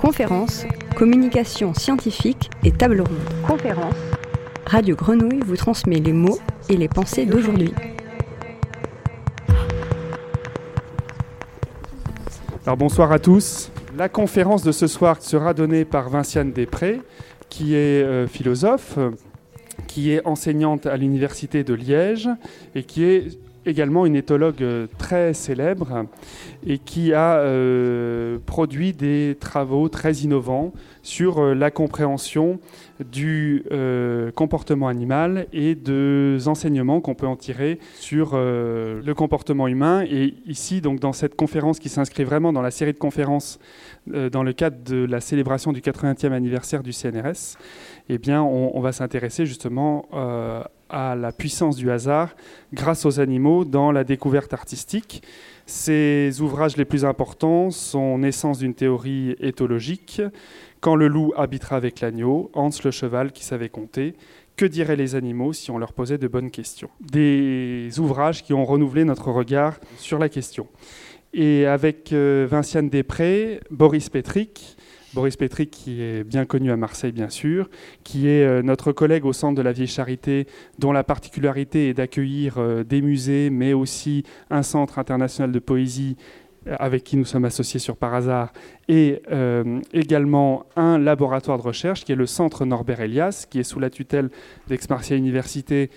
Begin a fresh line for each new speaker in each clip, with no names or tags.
Conférences, communication scientifique et table ronde. Conférence. Radio Grenouille vous transmet les mots et les pensées d'aujourd'hui.
Alors bonsoir à tous. La conférence de ce soir sera donnée par Vinciane Després, qui est euh, philosophe, qui est enseignante à l'Université de Liège et qui est également une éthologue euh, très célèbre et qui a euh, produit des travaux très innovants sur euh, la compréhension du comportement animal et des enseignements qu'on peut en tirer sur le comportement humain. Et ici, donc, dans cette conférence qui s'inscrit vraiment dans la série de conférences dans le cadre de la célébration du 80e anniversaire du CNRS, eh bien, on va s'intéresser justement à la puissance du hasard grâce aux animaux dans la découverte artistique. Ses ouvrages les plus importants sont Naissance d'une théorie éthologique, Quand le loup habitera avec l'agneau, Hans le cheval qui savait compter, Que diraient les animaux si on leur posait de bonnes questions? Des ouvrages qui ont renouvelé notre regard sur la question. Et avec euh, Vinciane Després, Boris Petrick, Boris Petrick, qui est bien connu à Marseille, bien sûr, qui est euh, notre collègue au Centre de la Vieille Charité, dont la particularité est d'accueillir euh, des musées, mais aussi un centre international de poésie avec qui nous sommes associés sur par hasard, et également un laboratoire de recherche qui est le Centre Norbert Elias, qui est sous la tutelle d'Aix-Marseille Université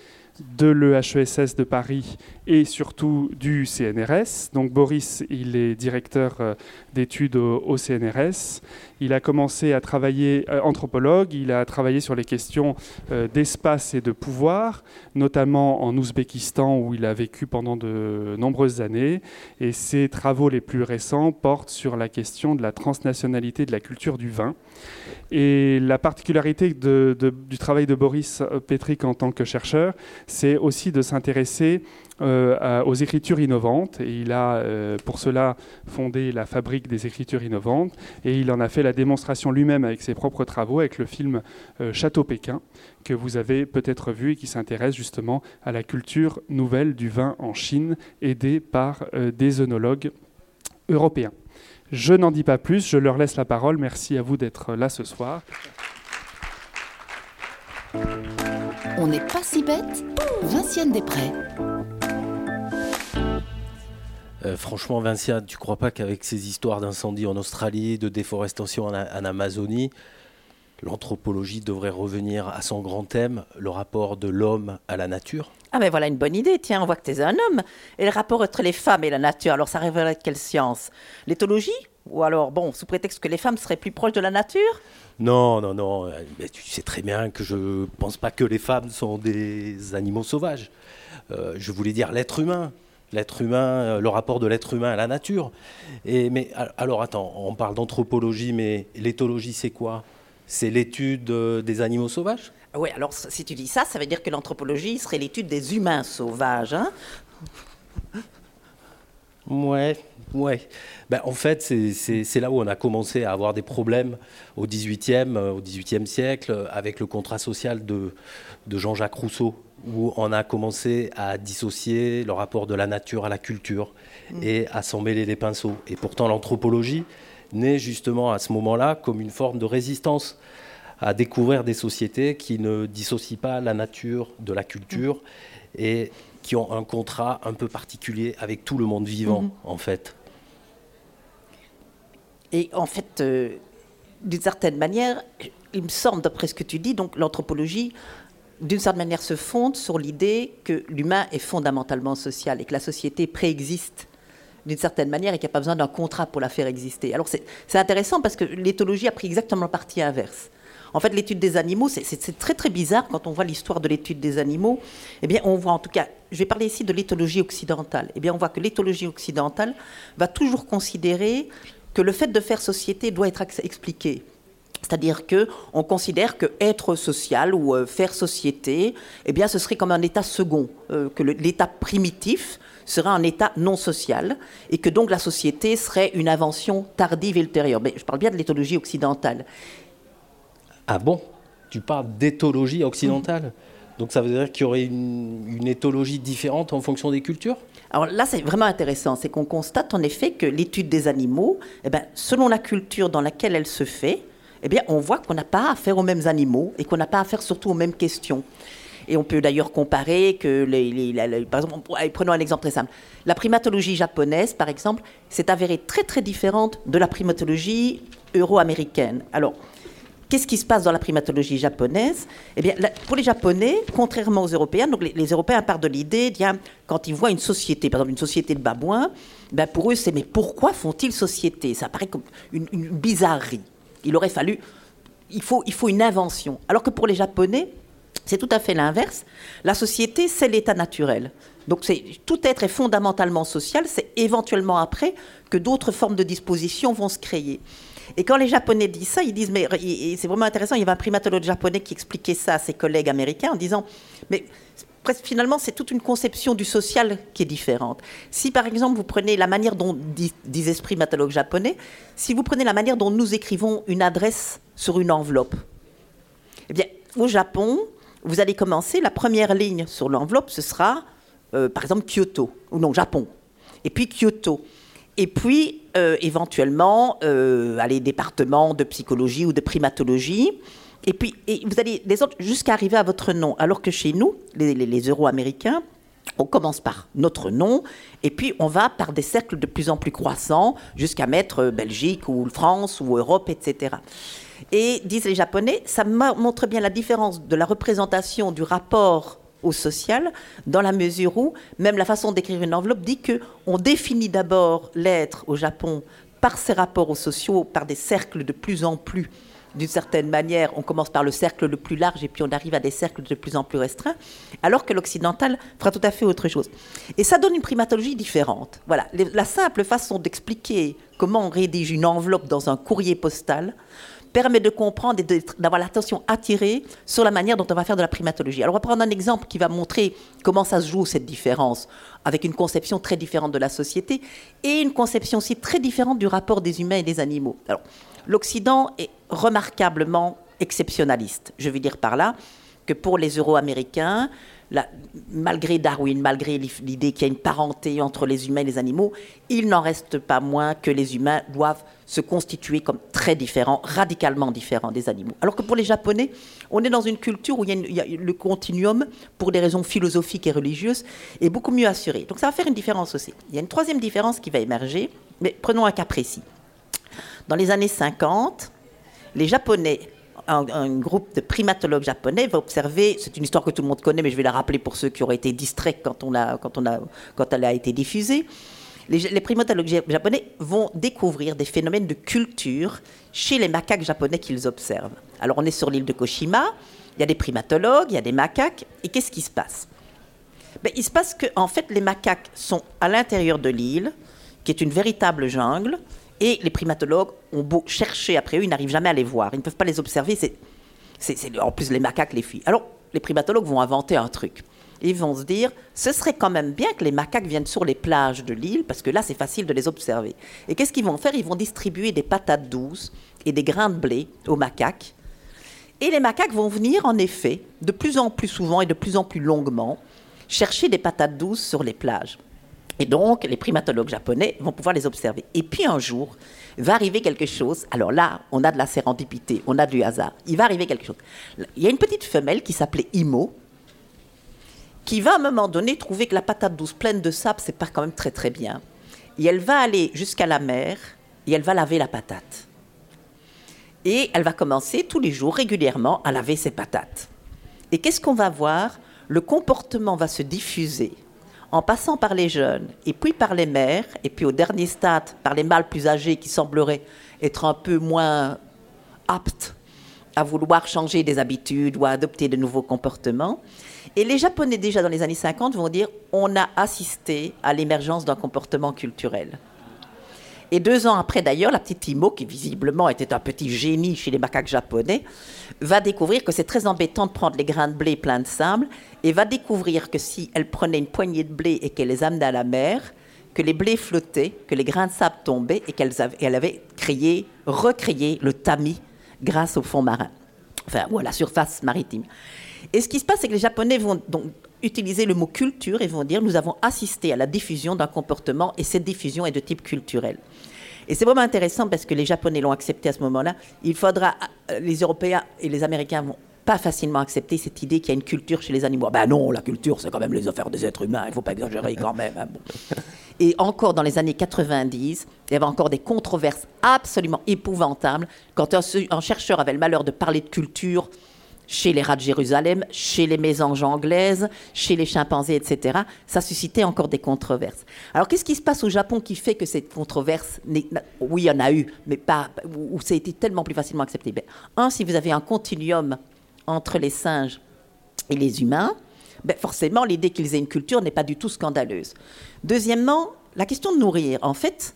de l'EHESS de Paris et surtout du CNRS. Donc Boris, il est directeur euh, d'études au, CNRS. Il a commencé à travailler euh, anthropologue, il a travaillé sur les questions euh, d'espace et de pouvoir, notamment en Ouzbékistan où il a vécu pendant de nombreuses années. Et ses travaux les plus récents portent sur la question de la transnationalité de la culture du vin. Et la particularité du travail de Boris Petrick en tant que chercheur, c'est aussi de s'intéresser euh, aux écritures innovantes. Et il a euh, pour cela fondé la Fabrique des écritures innovantes. Et il en a fait la démonstration lui-même avec ses propres travaux, avec le film euh, Château Pékin, que vous avez peut-être vu et qui s'intéresse justement à la culture nouvelle du vin en Chine, aidé par des œnologues européens. Je n'en dis pas plus, je leur laisse la parole. Merci à vous d'être là ce soir.
On n'est pas si bête, Vinciane Després.
Euh, franchement, Vinciane, tu crois pas qu'avec ces histoires d'incendie en Australie, de déforestation en, en Amazonie, l'anthropologie devrait revenir à son grand thème, le rapport de l'homme à la nature?
Ah ben voilà une bonne idée, tiens, on voit que tu es un homme. Et le rapport entre les femmes et la nature, alors ça révélerait quelle science? L'éthologie? Ou alors, bon, sous prétexte que les femmes seraient plus proches de la nature?
Non, non, non, mais tu sais très bien que je pense pas que les femmes sont des animaux sauvages. Euh, je voulais dire l'être humain. L'être humain, euh, le rapport de l'être humain à la nature. Et, mais alors attends, on parle d'anthropologie, mais l'éthologie c'est quoi? C'est l'étude euh, des animaux sauvages?
Oui, alors si tu dis ça, ça veut dire que l'anthropologie serait l'étude des humains sauvages. Hein?
Ouais, ouais. Ben, en fait, c'est là où on a commencé à avoir des problèmes au XVIIIe au 18e siècle avec le contrat social de, de Jean-Jacques Rousseau, où on a commencé à dissocier le rapport de la nature à la culture mm. et à s'en mêler les pinceaux. Et pourtant, l'anthropologie naît justement à ce moment-là comme une forme de résistance à découvrir des sociétés qui ne dissocient pas la nature de la culture et qui ont un contrat un peu particulier avec tout le monde vivant, mhm. en fait.
Et en fait, euh, d'une certaine manière, il me semble, d'après ce que tu dis, donc l'anthropologie, d'une certaine manière, se fonde sur l'idée que l'humain est fondamentalement social et que la société préexiste d'une certaine manière et qu'il n'y a pas besoin d'un contrat pour la faire exister. Alors c'est intéressant parce que l'éthologie a pris exactement le parti inverse. En fait, l'étude des animaux, c'est très très bizarre quand on voit l'histoire de l'étude des animaux. Eh bien, on voit en tout cas, je vais parler ici de l'éthologie occidentale. Eh bien, on voit que l'éthologie occidentale va toujours considérer que le fait de faire société doit être expliqué. C'est-à-dire que on considère que être social ou euh, faire société, eh bien, ce serait comme un état second, euh, que l'état primitif serait un état non social et que donc la société serait une invention tardive et ultérieure. Mais je parle bien de l'éthologie occidentale.
Ah bon? Tu parles d'éthologie occidentale? Donc ça veut dire qu'il y aurait une, éthologie différente en fonction des cultures?
Alors là, c'est vraiment intéressant, c'est qu'on constate en effet que l'étude des animaux, eh ben, selon la culture dans laquelle elle se fait, eh bien, on voit qu'on n'a pas affaire aux mêmes animaux et qu'on n'a pas affaire surtout aux mêmes questions. Et on peut d'ailleurs comparer que, par exemple, prenons un exemple très simple. La primatologie japonaise, par exemple, s'est avérée très très différente de la primatologie euro-américaine. Alors, Qu'est-ce qui se passe dans la primatologie japonaise? Eh bien, pour les Japonais, contrairement aux Européens, donc les, Européens partent de l'idée, quand ils voient une société, par exemple une société de babouins, ben pour eux, c'est mais pourquoi font-ils société? Ça paraît comme une, bizarrerie. Il aurait fallu, il faut, faut une invention. Alors que pour les Japonais, c'est tout à fait l'inverse. La société, c'est l'état naturel. Donc tout être est fondamentalement social, c'est éventuellement après que d'autres formes de disposition vont se créer. Et quand les Japonais disent ça, ils disent, mais c'est vraiment intéressant, il y avait un primatologue japonais qui expliquait ça à ses collègues américains en disant, mais finalement, c'est toute une conception du social qui est différente. Si par exemple, vous prenez la manière dont, disait ce primatologue japonais, si vous prenez la manière dont nous écrivons une adresse sur une enveloppe, eh bien, au Japon, vous allez commencer, la première ligne sur l'enveloppe, ce sera, euh, par exemple, Kyoto, ou non, Japon. Et puis Kyoto. Et puis, euh, éventuellement, euh, les départements de psychologie ou de primatologie. Et puis, vous allez jusqu'à arriver à votre nom. Alors que chez nous, les, les, euro-américains, on commence par notre nom, et puis on va par des cercles de plus en plus croissants, jusqu'à mettre Belgique ou France ou Europe, etc. Et disent les Japonais, ça montre bien la différence de la représentation du rapport au social, dans la mesure où même la façon d'écrire une enveloppe dit que on définit d'abord l'être au Japon par ses rapports aux sociaux, par des cercles de plus en plus d'une certaine manière, on commence par le cercle le plus large et puis on arrive à des cercles de plus en plus restreints, alors que l'occidental fera tout à fait autre chose. Et ça donne une primatologie différente. Voilà, la simple façon d'expliquer comment on rédige une enveloppe dans un courrier postal permet de comprendre et d'avoir l'attention attirée sur la manière dont on va faire de la primatologie. Alors on va prendre un exemple qui va montrer comment ça se joue cette différence, avec une conception très différente de la société et une conception aussi très différente du rapport des humains et des animaux. Alors l'Occident est remarquablement exceptionnaliste. Je veux dire par là que pour les Euro-Américains, malgré Darwin, malgré l'idée qu'il y a une parenté entre les humains et les animaux, il n'en reste pas moins que les humains doivent se constituer comme très différents, radicalement différents des animaux. Alors que pour les Japonais, on est dans une culture où il y a, le continuum, pour des raisons philosophiques et religieuses, est beaucoup mieux assuré. Donc ça va faire une différence aussi. Il y a une troisième différence qui va émerger, mais prenons un cas précis. Dans les années 50, les Japonais un, groupe de primatologues japonais va observer, c'est une histoire que tout le monde connaît, mais je vais la rappeler pour ceux qui auraient été distraits quand, elle a été diffusée. Les, les, primatologues japonais vont découvrir des phénomènes de culture chez les macaques japonais qu'ils observent. Alors on est sur l'île de Koshima, il y a des primatologues, il y a des macaques, et qu'est-ce qui se passe? Ben, Il se passe que en fait les macaques sont à l'intérieur de l'île, qui est une véritable jungle, et les primatologues ont beau chercher après eux, ils n'arrivent jamais à les voir. Ils ne peuvent pas les observer. C'est, en plus, les macaques les fuient. Alors, les primatologues vont inventer un truc. Ils vont se dire, ce serait quand même bien que les macaques viennent sur les plages de l'île, parce que là, c'est facile de les observer. Et qu'est-ce qu'ils vont faire? Ils vont distribuer des patates douces et des grains de blé aux macaques. Et les macaques vont venir, en effet, de plus en plus souvent et de plus en plus longuement, chercher des patates douces sur les plages. Et donc, les primatologues japonais vont pouvoir les observer. Et puis un jour, va arriver quelque chose. Alors là, on a de la sérendipité, on a du hasard. Il va arriver quelque chose. Il y a une petite femelle qui s'appelait Imo, qui va à un moment donné trouver que la patate douce pleine de sable, c'est pas quand même très très bien. Et elle va aller jusqu'à la mer et elle va laver la patate. Et elle va commencer tous les jours régulièrement à laver ses patates. Et qu'est-ce qu'on va voir? Le comportement va se diffuser en passant par les jeunes, et puis par les mères, et puis au dernier stade, par les mâles plus âgés qui sembleraient être un peu moins aptes à vouloir changer des habitudes ou à adopter de nouveaux comportements. Et les Japonais, déjà dans les années 50, vont dire on a assisté à l'émergence d'un comportement culturel. Et deux ans après, d'ailleurs, la petite Imo, qui visiblement était un petit génie chez les macaques japonais, va découvrir que c'est très embêtant de prendre les grains de blé pleins de sable et va découvrir que si elle prenait une poignée de blé et qu'elle les amenait à la mer, que les blés flottaient, que les grains de sable tombaient et qu'elle avait, avait créé, recréé le tamis grâce au fond marin, enfin, ou à la surface maritime. Et ce qui se passe, c'est que les Japonais vont donc utiliser le mot culture et vont dire nous avons assisté à la diffusion d'un comportement et cette diffusion est de type culturel. Et c'est vraiment intéressant parce que les Japonais l'ont accepté à ce moment-là. Il faudra, euh, les Européens et les Américains vont pas facilement accepter cette idée qu'il y a une culture chez les animaux. Ben non, la culture, c'est quand même les affaires des êtres humains, il ne faut pas exagérer quand même. Hein, et encore dans les années 90, il y avait encore des controverses absolument épouvantables quand un chercheur avait le malheur de parler de culture chez les rats de Jérusalem, chez les mésanges anglaises, chez les chimpanzés, etc., ça suscitait encore des controverses. Alors qu'est-ce qui se passe au Japon qui fait que cette controverse, oui, il y en a eu, mais pas, où ça a été tellement plus facilement accepté? Ben, Un, si vous avez un continuum entre les singes et les humains, ben forcément, l'idée qu'ils aient une culture n'est pas du tout scandaleuse. Deuxièmement, la question de nourrir. En fait,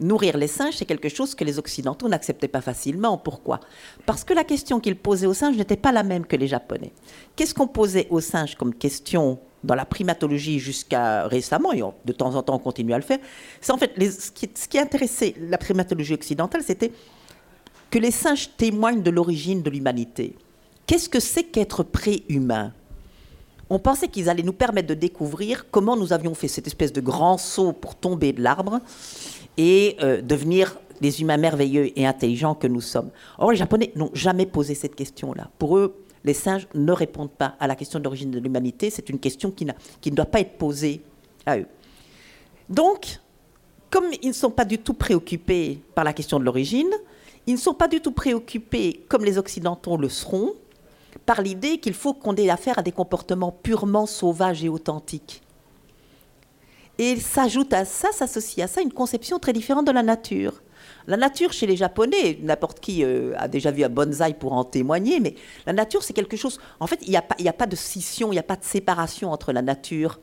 nourrir les singes, c'est quelque chose que les Occidentaux n'acceptaient pas facilement. Pourquoi? Parce que la question qu'ils posaient aux singes n'était pas la même que les Japonais. Qu'est-ce qu'on posait aux singes comme question dans la primatologie jusqu'à récemment, et de temps en temps on continue à le faire, c'est en fait ce, qui, ce qui intéressait la primatologie occidentale, c'était que les singes témoignent de l'origine de l'humanité. Qu'est-ce que c'est qu'être pré-humain? On pensait qu'ils allaient nous permettre de découvrir comment nous avions fait cette espèce de grand saut pour tomber de l'arbre et euh, devenir des humains merveilleux et intelligents que nous sommes. Or, les Japonais n'ont jamais posé cette question-là. Pour eux, les singes ne répondent pas à la question de l'origine de l'humanité. C'est une question qui, qui, ne doit pas être posée à eux. Donc, comme ils ne sont pas du tout préoccupés par la question de l'origine, ils ne sont pas du tout préoccupés, comme les Occidentaux le seront, par l'idée qu'il faut qu'on ait affaire à des comportements purement sauvages et authentiques. Et s'ajoute à ça, s'associe à ça une conception très différente de la nature. La nature chez les Japonais, n'importe qui euh, a déjà vu un bonsaï pour en témoigner, mais la nature c'est quelque chose. En fait, il n'y a, a, pas de scission, il n'y a pas de séparation entre la nature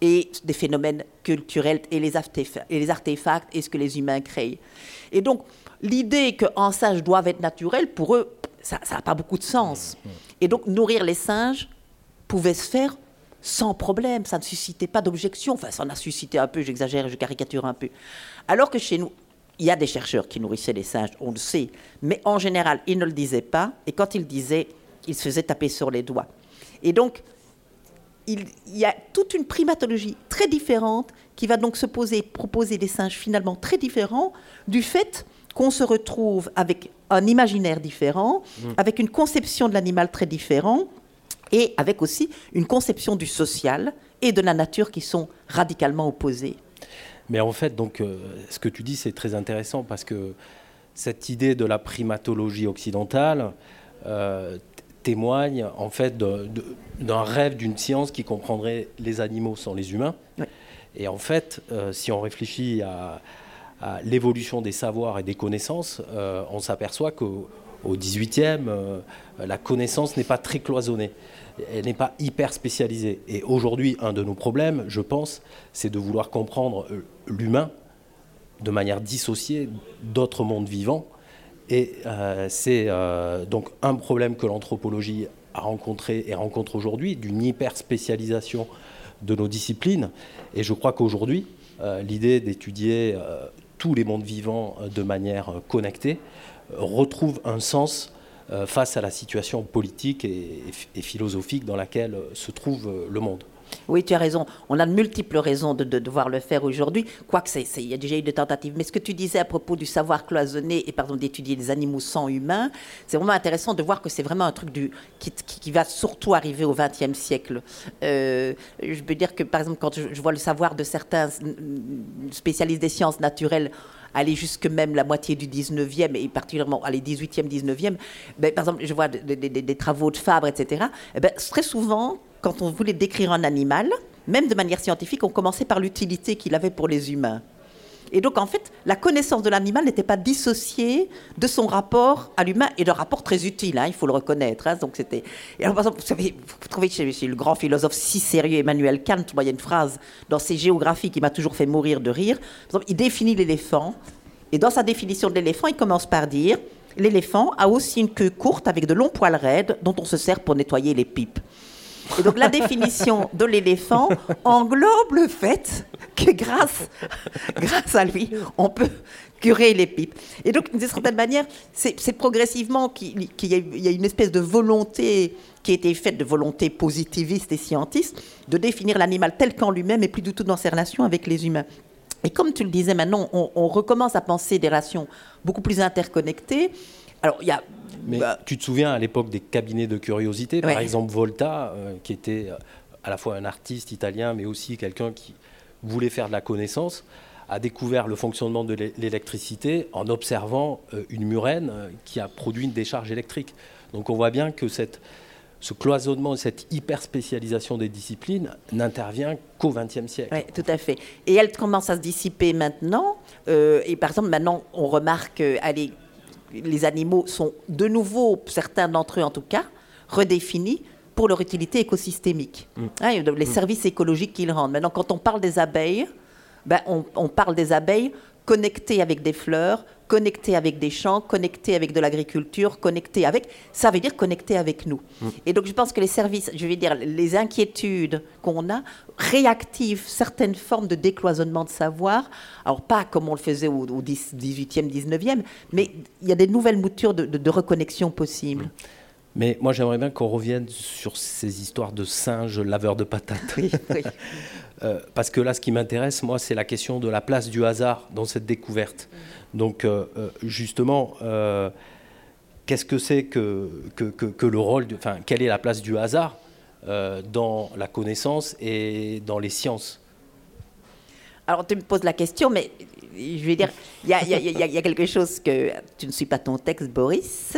et des phénomènes culturels et les, artefacts, et les artefacts et ce que les humains créent. Et donc, l'idée qu'un singe doit être naturel, pour eux, ça n'a pas beaucoup de sens. Mmh, mmh. Et donc, nourrir les singes pouvait se faire sans problème, ça ne suscitait pas d'objection. Enfin, ça en a suscité un peu, j'exagère, je caricature un peu. Alors que chez nous, il y a des chercheurs qui nourrissaient les singes, on le sait, mais en général, ils ne le disaient pas, et quand ils le disaient, ils se faisaient taper sur les doigts. Et donc, il, y a toute une primatologie très différente qui va donc se poser, proposer des singes finalement très différents du fait qu'on se retrouve avec un imaginaire différent, mmh. avec une conception de l'animal très différente, et avec aussi une conception du social et de la nature qui sont radicalement opposées.
Mais en fait, donc, euh, ce que tu dis, c'est très intéressant parce que cette idée de la primatologie occidentale euh, témoigne en fait d'un rêve d'une science qui comprendrait les animaux sans les humains. Et en fait, euh, si on réfléchit à, à l'évolution des savoirs et des connaissances, on s'aperçoit qu'au au 18e, euh, la connaissance n'est pas très cloisonnée. Elle n'est pas hyper spécialisée. Et aujourd'hui, un de nos problèmes, je pense, c'est de vouloir comprendre euh, l'humain de manière dissociée d'autres mondes vivants. Et euh, c'est donc un problème que l'anthropologie a rencontré et rencontre aujourd'hui, d'une hyper spécialisation de nos disciplines. Et je crois qu'aujourd'hui, l'idée d'étudier tous les mondes vivants de manière connectée retrouve un sens euh, face à la situation politique et, philosophique dans laquelle euh, se trouve euh, le monde.
Oui, tu as raison. On a de multiples raisons de, devoir le faire aujourd'hui, quoique il y a déjà eu des tentatives. Mais ce que tu disais à propos du savoir cloisonné et pardon d'étudier les animaux sans humains, c'est vraiment intéressant de voir que c'est vraiment un truc du, qui, va surtout arriver au XXe siècle. je peux dire que par exemple, quand je vois le savoir de certains spécialistes des sciences naturelles aller jusque même la moitié du 19e et particulièrement aller 18e, 19e, ben, par exemple, je vois des, travaux de Fabre, etc. Eh ben, très souvent, quand on voulait décrire un animal, même de manière scientifique, on commençait par l'utilité qu'il avait pour les humains. Et donc, en fait, la connaissance de l'animal n'était pas dissociée de son rapport à l'humain, et de rapport très utile, hein, il faut le reconnaître. Hein. donc, par exemple, vous savez, vous trouvez chez, le grand philosophe si sérieux Emmanuel Kant, il y a une phrase dans ses géographies qui m'a toujours fait mourir de rire. Par exemple, il définit l'éléphant, et dans sa définition de l'éléphant, il commence par dire L'éléphant a aussi une queue courte avec de longs poils raides dont on se sert pour nettoyer les pipes. Et donc la définition de l'éléphant englobe le fait que grâce, grâce à lui, on peut curer les pipes. Et donc, d'une certaine manière, c'est progressivement qu'il y, a une espèce de volonté qui a été faite, de volonté positiviste et scientiste, de définir l'animal tel qu'en lui-même et plus du tout dans ses relations avec les humains. Et comme tu le disais maintenant, on, recommence à penser des relations beaucoup plus interconnectées. Alors, il y a
mais bah, tu te souviens à l'époque des cabinets de curiosité, par exemple Volta, euh, qui était euh, à la fois un artiste italien, mais aussi quelqu'un qui voulait faire de la connaissance, a découvert le fonctionnement de l'électricité en observant euh, une murène qui a produit une décharge électrique. Donc on voit bien que cette, ce cloisonnement, cette hyper spécialisation des disciplines n'intervient qu'au XXe siècle.
Oui, tout à fait. Et elle commence à se dissiper maintenant. et par exemple, maintenant, on remarque, allez, les animaux sont de nouveau, certains d'entre eux en tout cas, redéfinis pour leur utilité écosystémique, mm. hein, les mm. services écologiques qu'ils rendent. Maintenant, quand on parle des abeilles, ben, on, parle des abeilles connectées avec des fleurs, connectées avec des champs, connectées avec de l'agriculture, connectées avec, ça veut dire connectées avec nous. Mm. Et donc je pense que les services, je veux dire, les inquiétudes qu'on a réactivent certaines formes de décloisonnement de savoir. Alors pas comme on le faisait au, 18e, 19e, mais il y a des nouvelles moutures de, reconnexion possibles.
Mais moi, j'aimerais bien qu'on revienne sur ces histoires de singes laveurs de patates. Oui, euh, parce que là, ce qui m'intéresse, moi, c'est la question de la place du hasard dans cette découverte. Donc, euh, euh, justement, qu'est-ce que c'est que, le rôle, enfin, quelle est la place du hasard dans la connaissance et dans les sciences?
Alors, tu me poses la question, mais je vais dire, il y, a, quelque chose que. Tu ne suis pas ton texte, Boris.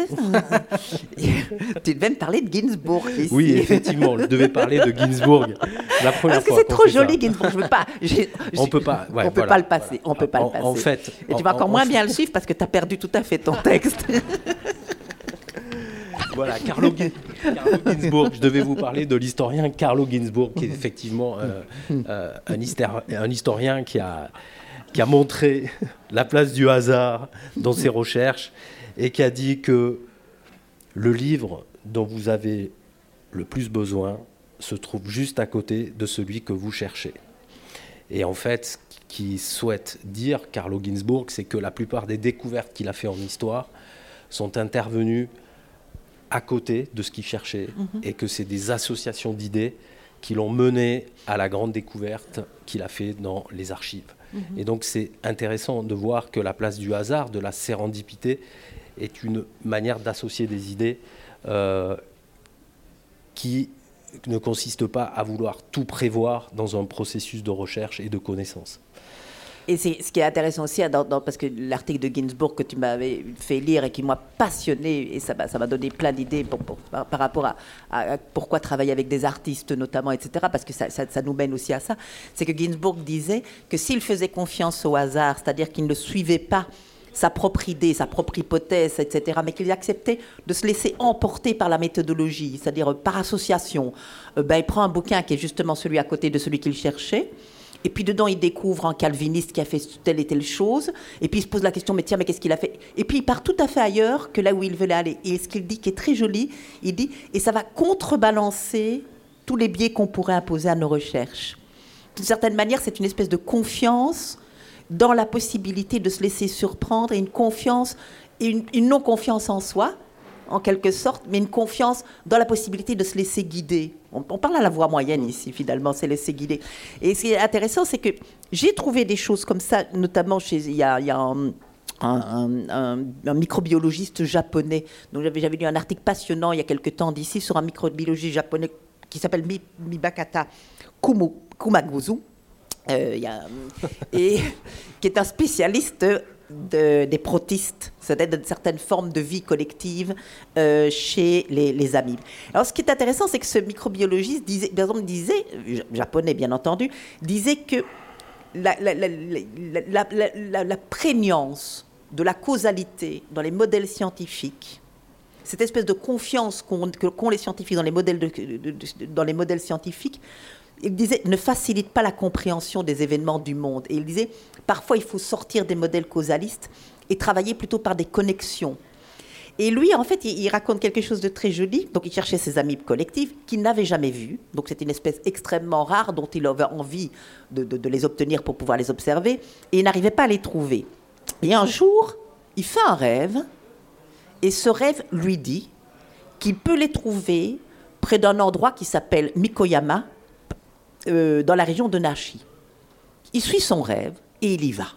tu devais me parler de Ginsburg ici.
Oui, effectivement, je devais parler de Ginsburg.
La première Parce que c'est trop joli, Ginsburg. Je veux pas.
on peut pas.
on peut pas le passer. On peut pas le passer.
En fait.
Et tu vas encore moins bien le suivre parce que tu as perdu tout à fait ton texte.
Voilà, Carlo, Ginzburg. Je devais vous parler de l'historien Carlo Ginzburg, qui est effectivement euh, euh, un, historien qui a, qui a montré la place du hasard dans ses recherches et qui a dit que le livre dont vous avez le plus besoin se trouve juste à côté de celui que vous cherchez. Et en fait, ce qu'il souhaite dire, Carlo Ginzburg, c'est que la plupart des découvertes qu'il a fait en histoire sont intervenues à côté de ce qu'il cherchait mhm. et que c'est des associations d'idées qui l'ont mené à la grande découverte qu'il a fait dans les archives. Et donc c'est intéressant de voir que la place du hasard, de la sérendipité, est une manière d'associer des idées euh, qui ne consiste pas à vouloir tout prévoir dans un processus de recherche et de connaissance.
Et c'est ce qui est intéressant aussi, hein, parce que l'article de Ginsburg que tu m'avais fait lire et qui m'a passionné, et ça m'a donné plein d'idées par, rapport à, pourquoi travailler avec des artistes notamment, etc., parce que ça, nous mène aussi à ça, c'est que Ginsburg disait que s'il faisait confiance au hasard, c'est-à-dire qu'il ne suivait pas sa propre idée, sa propre hypothèse, etc., mais qu'il acceptait de se laisser emporter par la méthodologie, c'est-à-dire par association. Euh, ben, il prend un bouquin qui est justement celui à côté de celui qu'il cherchait, et puis dedans, il découvre un calviniste qui a fait telle et telle chose. Et puis il se pose la question, mais tiens, mais qu'est-ce qu'il a fait? Et puis il part tout à fait ailleurs que là où il veut aller. Et ce qu'il dit, qui est très joli, il dit, et ça va contrebalancer tous les biais qu'on pourrait imposer à nos recherches. D'une certaine manière, c'est une espèce de confiance dans la possibilité de se laisser surprendre et une confiance, une non-confiance en soi, en quelque sorte, mais une confiance dans la possibilité de se laisser guider. On, parle à la voix moyenne ici, finalement, c'est laisser guider. Et ce qui est intéressant, c'est que j'ai trouvé des choses comme ça, notamment chez. Il y a, un, microbiologiste japonais. Donc j'avais lu un article passionnant il y a quelque temps d'ici sur un microbiologiste japonais qui s'appelle Mibakata Kumaguzu, euh, et qui est un spécialiste des protistes, c'est-à-dire de certaines formes de vie collective euh, chez les, amibes. Alors, ce qui est intéressant, c'est que ce microbiologiste disait, par exemple, disait, japonais bien entendu, disait que la, prégnance de la causalité dans les modèles scientifiques, cette espèce de confiance qu'ont les scientifiques dans les modèles, dans les modèles scientifiques, il disait, ne facilite pas la compréhension des événements du monde. Et il disait, parfois il faut sortir des modèles causalistes et travailler plutôt par des connexions. Et lui, en fait, il, raconte quelque chose de très joli. Donc, il cherchait ses amis collectifs qu'il n'avait jamais vus. Donc, c'est une espèce extrêmement rare dont il avait envie de, les obtenir pour pouvoir les observer. Et il n'arrivait pas à les trouver. Et un jour, il fait un rêve. Et ce rêve lui dit qu'il peut les trouver près d'un endroit qui s'appelle Mikoyama, euh, dans la région de Nashi. Il suit son rêve et il y va.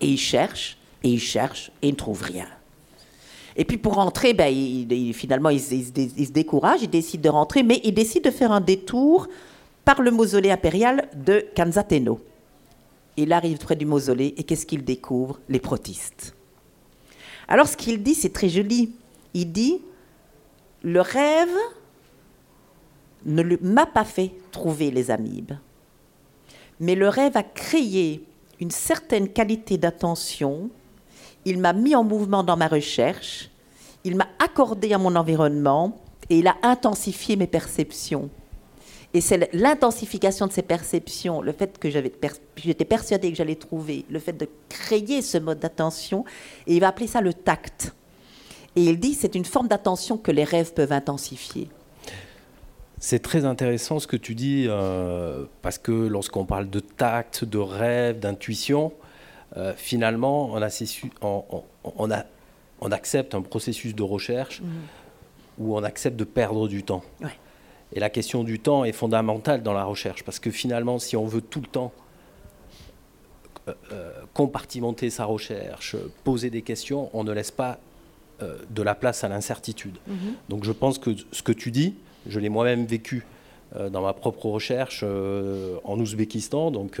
Et il cherche, et il cherche, et il ne trouve rien. Et puis pour rentrer, ben, il, finalement, il, se décourage, il décide de rentrer, mais il décide de faire un détour par le mausolée impérial de Kanzateno. Il arrive près du mausolée et qu'est-ce qu'il découvre? Les protistes. Alors ce qu'il dit, c'est très joli. Il dit, le rêve ne m'a pas fait trouver les amibes, mais le rêve a créé une certaine qualité d'attention, il m'a mis en mouvement dans ma recherche, il m'a accordé à mon environnement et il a intensifié mes perceptions. Et c'est l'intensification de ces perceptions, le fait que j'étais persuadée que j'allais trouver, le fait de créer ce mode d'attention, et il va appeler ça le tact. Et il dit c'est une forme d'attention que les rêves peuvent intensifier.
C'est très intéressant ce que tu dis, euh, parce que lorsqu'on parle de tact, de rêve, d'intuition, euh, finalement, on, a, on, a on accepte un processus de recherche mhm. où on accepte de perdre du temps. Et la question du temps est fondamentale dans la recherche, parce que finalement, si on veut tout le temps euh, compartimenter sa recherche, poser des questions, on ne laisse pas de la place à l'incertitude. Mhm. Donc je pense que ce que tu dis, je l'ai moi-même vécu dans ma propre recherche en Ouzbékistan, donc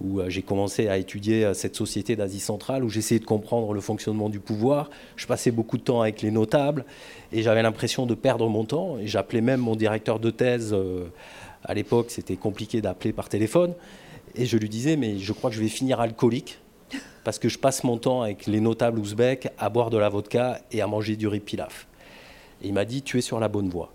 où euh, j'ai commencé à étudier euh, cette société d'Asie centrale, où j'essayais de comprendre le fonctionnement du pouvoir. Je passais beaucoup de temps avec les notables et j'avais l'impression de perdre mon temps. J'appelais même mon directeur de thèse. Euh, à l'époque, c'était compliqué d'appeler par téléphone. Et je lui disais, mais je crois que je vais finir alcoolique parce que je passe mon temps avec les notables ouzbeks à boire de la vodka et à manger du riz pilaf. Et il m'a dit, tu es sur la bonne voie.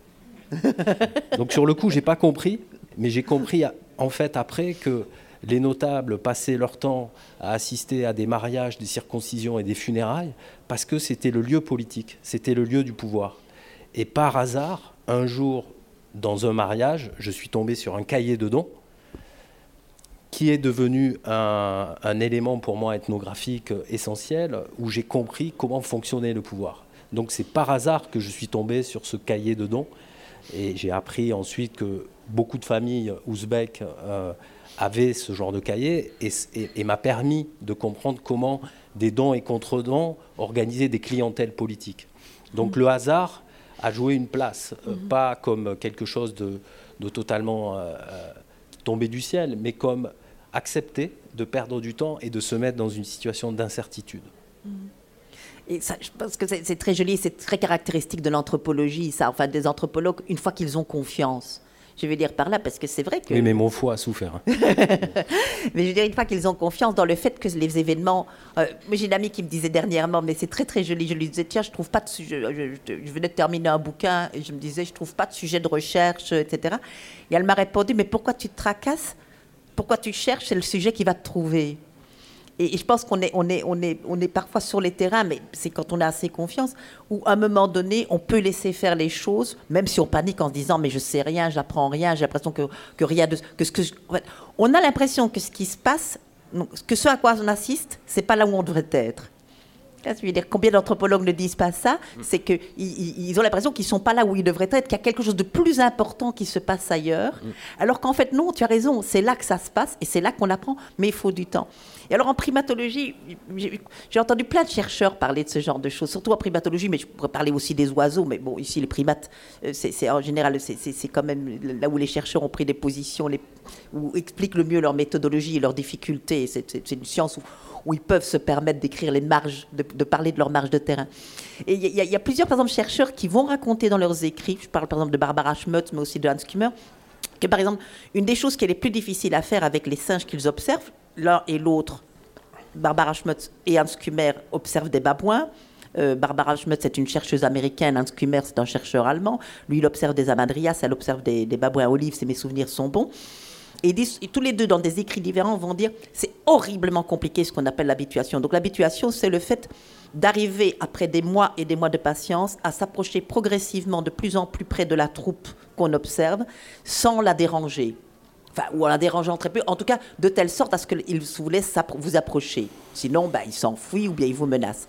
Donc sur le coup, j'ai pas compris, mais j'ai compris en fait après que les notables passaient leur temps à assister à des mariages, des circoncisions et des funérailles parce que c'était le lieu politique, c'était le lieu du pouvoir. Et par hasard, un jour, dans un mariage, je suis tombé sur un cahier de dons qui est devenu un, élément pour moi ethnographique essentiel où j'ai compris comment fonctionnait le pouvoir. Donc c'est par hasard que je suis tombé sur ce cahier de dons et j'ai appris ensuite que beaucoup de familles ouzbèques euh, avait ce genre de cahier et, m'a permis de comprendre comment des dons et contre-dons organisaient des clientèles politiques. Donc mmh. le hasard a joué une place, euh, mmh. pas comme quelque chose de, totalement euh, euh, tombé du ciel, mais comme accepter de perdre du temps et de se mettre dans une situation d'incertitude.
Mmh. Et ça, je pense que c'est très joli, c'est très caractéristique de l'anthropologie, ça. Enfin, des anthropologues, une fois qu'ils ont confiance je veux dire par là, parce que c'est vrai que.
Oui, mais mon foie a souffert.
mais je veux dire, une fois qu'ils ont confiance dans le fait que les événements. Euh, j'ai une amie qui me disait dernièrement, mais c'est très très joli. Je lui disais, tiens, je trouve pas de sujet. Je, venais de terminer un bouquin et je me disais, je trouve pas de sujet de recherche, etc. Et elle m'a répondu, mais pourquoi tu te tracasses? Pourquoi tu cherches C'est le sujet qui va te trouver? Et, je pense qu'on est, on est, on est, on est parfois sur les terrains, mais c'est quand on a assez confiance, où à un moment donné, on peut laisser faire les choses, même si on panique en se disant mais je sais rien, j'apprends rien, j'ai l'impression que, que rien de que ce que on a l'impression que ce qui se passe, que ce à quoi on assiste, c'est pas là où on devrait être. Je veux dire, combien d'anthropologues ne disent pas ça? Mm. C'est qu'ils ils ont l'impression qu'ils ne sont pas là où ils devraient être, qu'il y a quelque chose de plus important qui se passe ailleurs. Mm. Alors qu'en fait, non, tu as raison, c'est là que ça se passe et c'est là qu'on apprend, mais il faut du temps. Et alors en primatologie, j'ai entendu plein de chercheurs parler de ce genre de choses, surtout en primatologie, mais je pourrais parler aussi des oiseaux. Mais bon, ici les primates, euh, c'est en général, c'est quand même là où les chercheurs ont pris des positions, les, où expliquent le mieux leur méthodologie et leurs difficultés. C'est une science où, ils peuvent se permettre d'écrire les marges, de, parler de leurs marges de terrain. Et il y, y, a plusieurs, par exemple, chercheurs qui vont raconter dans leurs écrits, je parle par exemple de Barbara Schmutz, mais aussi de Hans Kummer, que par exemple, une des choses qui est les plus difficiles à faire avec les singes qu'ils observent, l'un et l'autre, Barbara Schmutz et Hans Kummer observent des babouins. Euh, Barbara Schmutz est une chercheuse américaine, Hans Kummer c'est un chercheur allemand. Lui, il observe des amadrias, elle observe des, babouins olives, si mes souvenirs sont bons. Et, tous les deux, dans des écrits différents, vont dire c'est horriblement compliqué ce qu'on appelle l'habituation. Donc l'habituation, c'est le fait d'arriver, après des mois et des mois de patience, à s'approcher progressivement de plus en plus près de la troupe qu'on observe, sans la déranger. Enfin, ou en la dérangeant très peu, en tout cas de telle sorte à ce qu'il vous vous approcher. Sinon, bah, il s'enfuit ou bien il vous menace.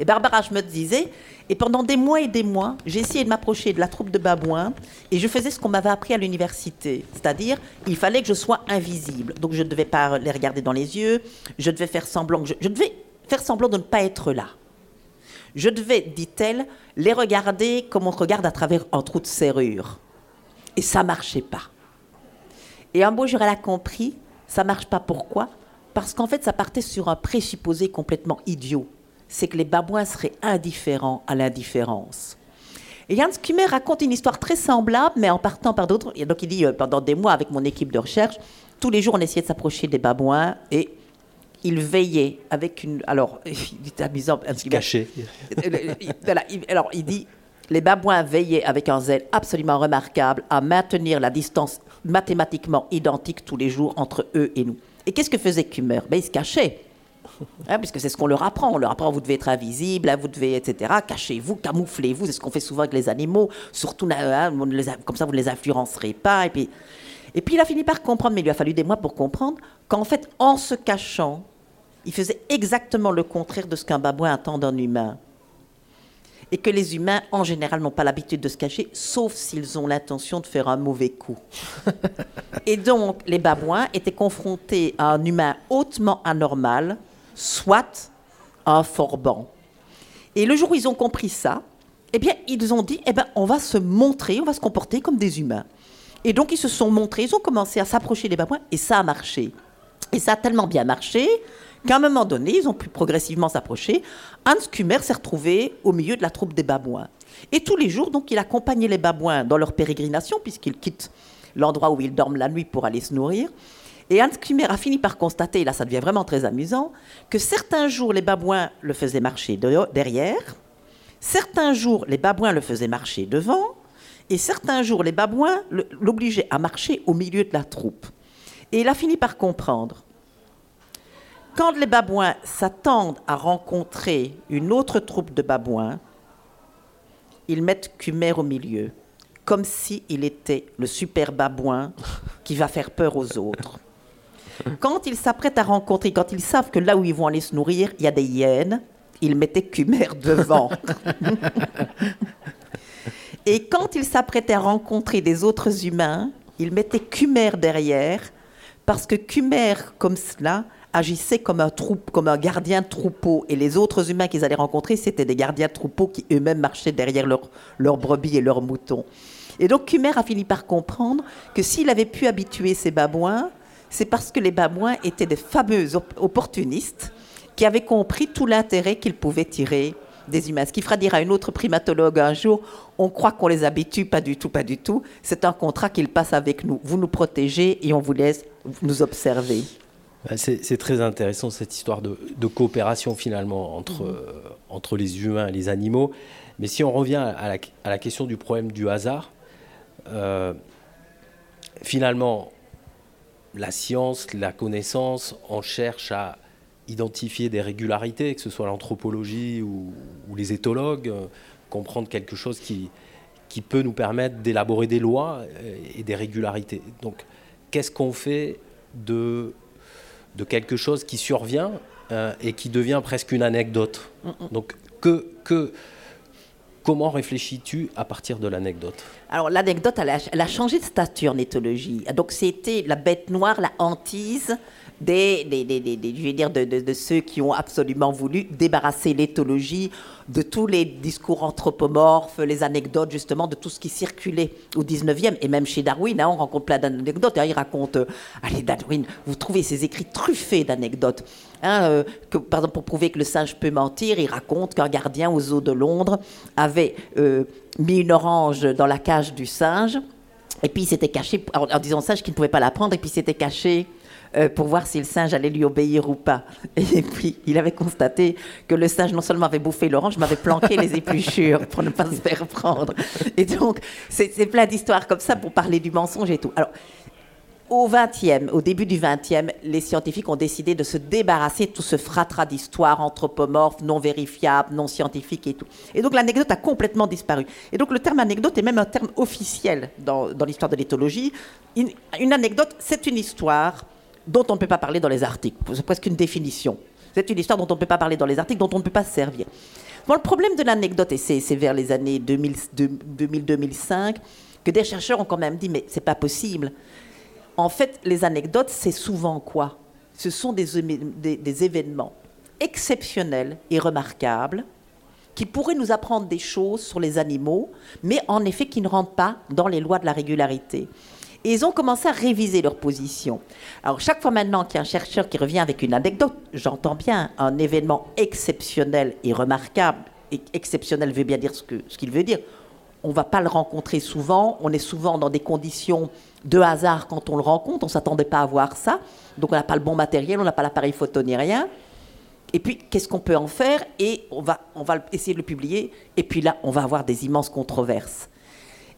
Et Barbara je me disais, et pendant des mois et des mois, j'ai essayé de m'approcher de la troupe de babouins et je faisais ce qu'on m'avait appris à l'université. C'est-à-dire, il fallait que je sois invisible. Donc je ne devais pas les regarder dans les yeux, je devais faire semblant, je, je devais faire semblant de ne pas être là. Je devais, dit-elle, les regarder comme on regarde à travers un trou de serrure. Et ça marchait pas. Et un beau jour, elle a compris, ça marche pas. Pourquoi? Parce qu'en fait, ça partait sur un présupposé complètement idiot. C'est que les babouins seraient indifférents à l'indifférence. Et Jans Kummer raconte une histoire très semblable, mais en partant par d'autres. Donc il dit, euh, pendant des mois, avec mon équipe de recherche, tous les jours, on essayait de s'approcher des babouins et il veillait avec une. Alors, il est amusant.
Il caché.
alors, il dit les babouins veillaient avec un zèle absolument remarquable à maintenir la distance mathématiquement identique tous les jours entre eux et nous. Et qu'est-ce que faisait Kummer ben, Il se cachait. Hein, puisque c'est ce qu'on leur apprend. On leur apprend, vous devez être invisible, hein, vous devez, etc. Cachez-vous, camouflez-vous. C'est ce qu'on fait souvent avec les animaux. Surtout, hein, comme ça, vous ne les influencerez pas. Et puis, et puis, il a fini par comprendre, mais il lui a fallu des mois pour comprendre, qu'en fait, en se cachant, il faisait exactement le contraire de ce qu'un babouin attend d'un humain. Et que les humains, en général, n'ont pas l'habitude de se cacher, sauf s'ils ont l'intention de faire un mauvais coup. et donc, les babouins étaient confrontés à un humain hautement anormal, soit un forban. Et le jour où ils ont compris ça, eh bien, ils ont dit, eh bien, on va se montrer, on va se comporter comme des humains. Et donc, ils se sont montrés, ils ont commencé à s'approcher des babouins, et ça a marché. Et ça a tellement bien marché qu'à un moment donné, ils ont pu progressivement s'approcher. Hans Kummer s'est retrouvé au milieu de la troupe des babouins. Et tous les jours, donc, il accompagnait les babouins dans leur pérégrination, puisqu'ils quittent l'endroit où ils dorment la nuit pour aller se nourrir. Et Hans Kummer a fini par constater, et là ça devient vraiment très amusant, que certains jours les babouins le faisaient marcher derrière, certains jours les babouins le faisaient marcher devant, et certains jours les babouins l'obligeaient à marcher au milieu de la troupe. Et il a fini par comprendre quand les babouins s'attendent à rencontrer une autre troupe de babouins, ils mettent Cumer au milieu, comme s'il était le super babouin qui va faire peur aux autres. Quand ils s'apprêtent à rencontrer, quand ils savent que là où ils vont aller se nourrir, il y a des hyènes, ils mettaient Cumer devant. Et quand ils s'apprêtaient à rencontrer des autres humains, ils mettaient Cumer derrière, parce que Cumer, comme cela, agissait comme un, comme un gardien troupeau. Et les autres humains qu'ils allaient rencontrer, c'était des gardiens de troupeau qui eux-mêmes marchaient derrière leurs brebis et leurs moutons. Et donc Kumer a fini par comprendre que s'il avait pu habituer ces babouins, c'est parce que les babouins étaient des fameux opportunistes qui avaient compris tout l'intérêt qu'ils pouvaient tirer des humains. Ce qui fera dire à une autre primatologue un jour, on croit qu'on les habitue, pas du tout, pas du tout. C'est un contrat qu'ils passent avec nous. Vous nous protégez et on vous laisse nous observer.
Bah, c'est très intéressant cette histoire de, coopération finalement entre, mhm. euh, entre les humains et les animaux. Mais si on revient à la, question du problème du hasard, euh, finalement, la science, la connaissance, on cherche à identifier des régularités, que ce soit l'anthropologie ou, les éthologues, euh, comprendre quelque chose qui, qui peut nous permettre d'élaborer des lois et des régularités. Donc, qu'est-ce qu'on fait de de quelque chose qui survient euh, et qui devient presque une anecdote. Mm, mm. Donc, que, que, comment réfléchis-tu à partir de l'anecdote?
Alors, l'anecdote, elle, elle, a changé de statut en éthologie. Donc, c'était la bête noire, la hantise des, je vais dire de, ceux qui ont absolument voulu débarrasser l'éthologie de tous les discours anthropomorphes, les anecdotes justement de tout ce qui circulait au 19e et même chez Darwin, hein, on rencontre plein d'anecdotes. Hein, il raconte, euh, allez Darwin, vous trouvez ses écrits truffés d'anecdotes. Hein, euh, que, par exemple, pour prouver que le singe peut mentir, il raconte qu'un gardien aux eaux de Londres avait euh, mis une orange dans la cage du singe. Et puis il s'était caché, en, disant singe qu'il ne pouvait pas la prendre, et puis il s'était caché euh, pour voir si le singe allait lui obéir ou pas. Et puis, il avait constaté que le singe non seulement avait bouffé l'orange, mais avait planqué les épluchures pour ne pas se faire prendre. Et donc, c'est plein d'histoires comme ça pour parler du mensonge et tout. Alors, au 20e, au début du 20e, les scientifiques ont décidé de se débarrasser de tout ce fratras d'histoire anthropomorphe, non vérifiable, non scientifique et tout. Et donc l'anecdote a complètement disparu. Et donc le terme anecdote est même un terme officiel dans, l'histoire de l'éthologie. Une anecdote, c'est une histoire dont on ne peut pas parler dans les articles. C'est presque une définition. C'est une histoire dont on ne peut pas parler dans les articles, dont on ne peut pas se servir. Bon, le problème de l'anecdote, et c'est vers les années 2000-2005, que des chercheurs ont quand même dit, mais c'est pas possible. En fait, les anecdotes, c'est souvent quoi? Ce sont des, des, événements exceptionnels et remarquables qui pourraient nous apprendre des choses sur les animaux, mais en effet qui ne rentrent pas dans les lois de la régularité. Et ils ont commencé à réviser leur position. Alors chaque fois maintenant qu'il y a un chercheur qui revient avec une anecdote, j'entends bien un événement exceptionnel et remarquable, exceptionnel veut bien dire ce qu'il veut dire, on ne va pas le rencontrer souvent, on est souvent dans des conditions de hasard quand on le rencontre, on ne s'attendait pas à voir ça, donc on n'a pas le bon matériel, on n'a pas l'appareil photo ni rien. Et puis, qu'est-ce qu'on peut en faire? Et on va essayer de le publier, et puis là, on va avoir des immenses controverses.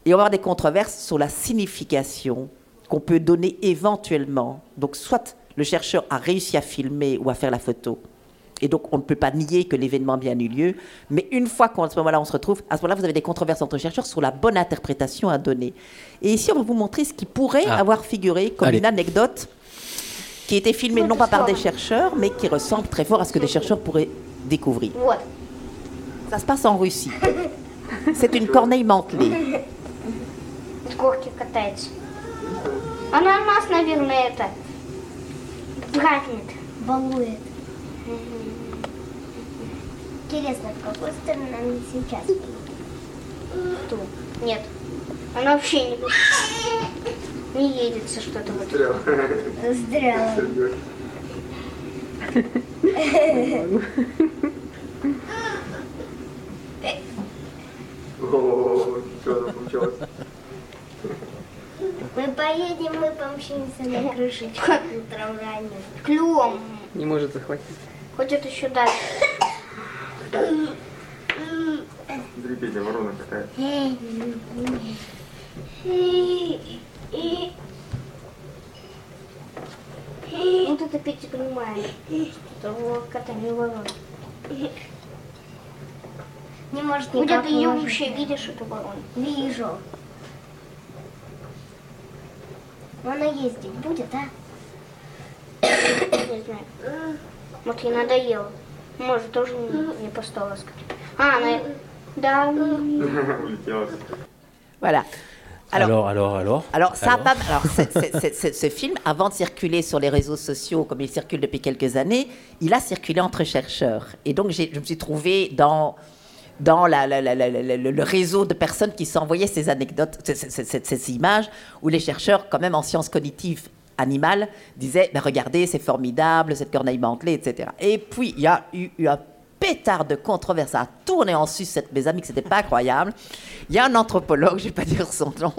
Et on va avoir des controverses sur la signification qu'on peut donner éventuellement. Donc, soit le chercheur a réussi à filmer ou à faire la photo, et donc, on ne peut pas nier que l'événement a bien eu lieu. Mais une fois qu'à ce moment-là, on se retrouve, à ce moment-là, vous avez des controverses entre chercheurs sur la bonne interprétation à donner. Et ici, on va vous montrer ce qui pourrait ah. avoir figuré comme une anecdote qui a été filmée non pas par des chercheurs, mais qui ressemble très fort à ce que des chercheurs pourraient découvrir. Ça se passe en Russie. C'est une corneille mantelée. с горки катается. Она нас, наверное, это гаднет, Балует.
Интересно, в какую сторону она сейчас едет? Нет. Она вообще не, не едется что-то. Здрава. Здрава. О, что получилось. Мы поедем, мы помчимся на крышечку утром ранним. Клювом.
Не может захватить.
Хочет еще дальше.
Дребедя ворона какая.
Вот это Петя понимает, что у кота не ворона. Не может никак Где ты ее вообще видишь, эту ворону? Вижу. она ездить будет, а? Не знаю. Вот ей надоело. Может, тоже не, не постала сказать. А, она... Да.
Voilà.
Alors, alors, alors
Alors, ça alors. Pas, alors ce film, avant de circuler sur les réseaux sociaux, comme il circule depuis quelques années, il a circulé entre chercheurs. Et donc, je me suis trouvée dans, dans le réseau de personnes qui s'envoyaient ces anecdotes, ces, images, où les chercheurs, quand même en sciences cognitives, animal disait ben Regardez, c'est formidable, cette corneille mantelée, etc. Et puis, il y a eu, un pétard de controverse à tourner en sus cette mes amis que c'était pas incroyable. Il y a un anthropologue, je vais pas dire son nom,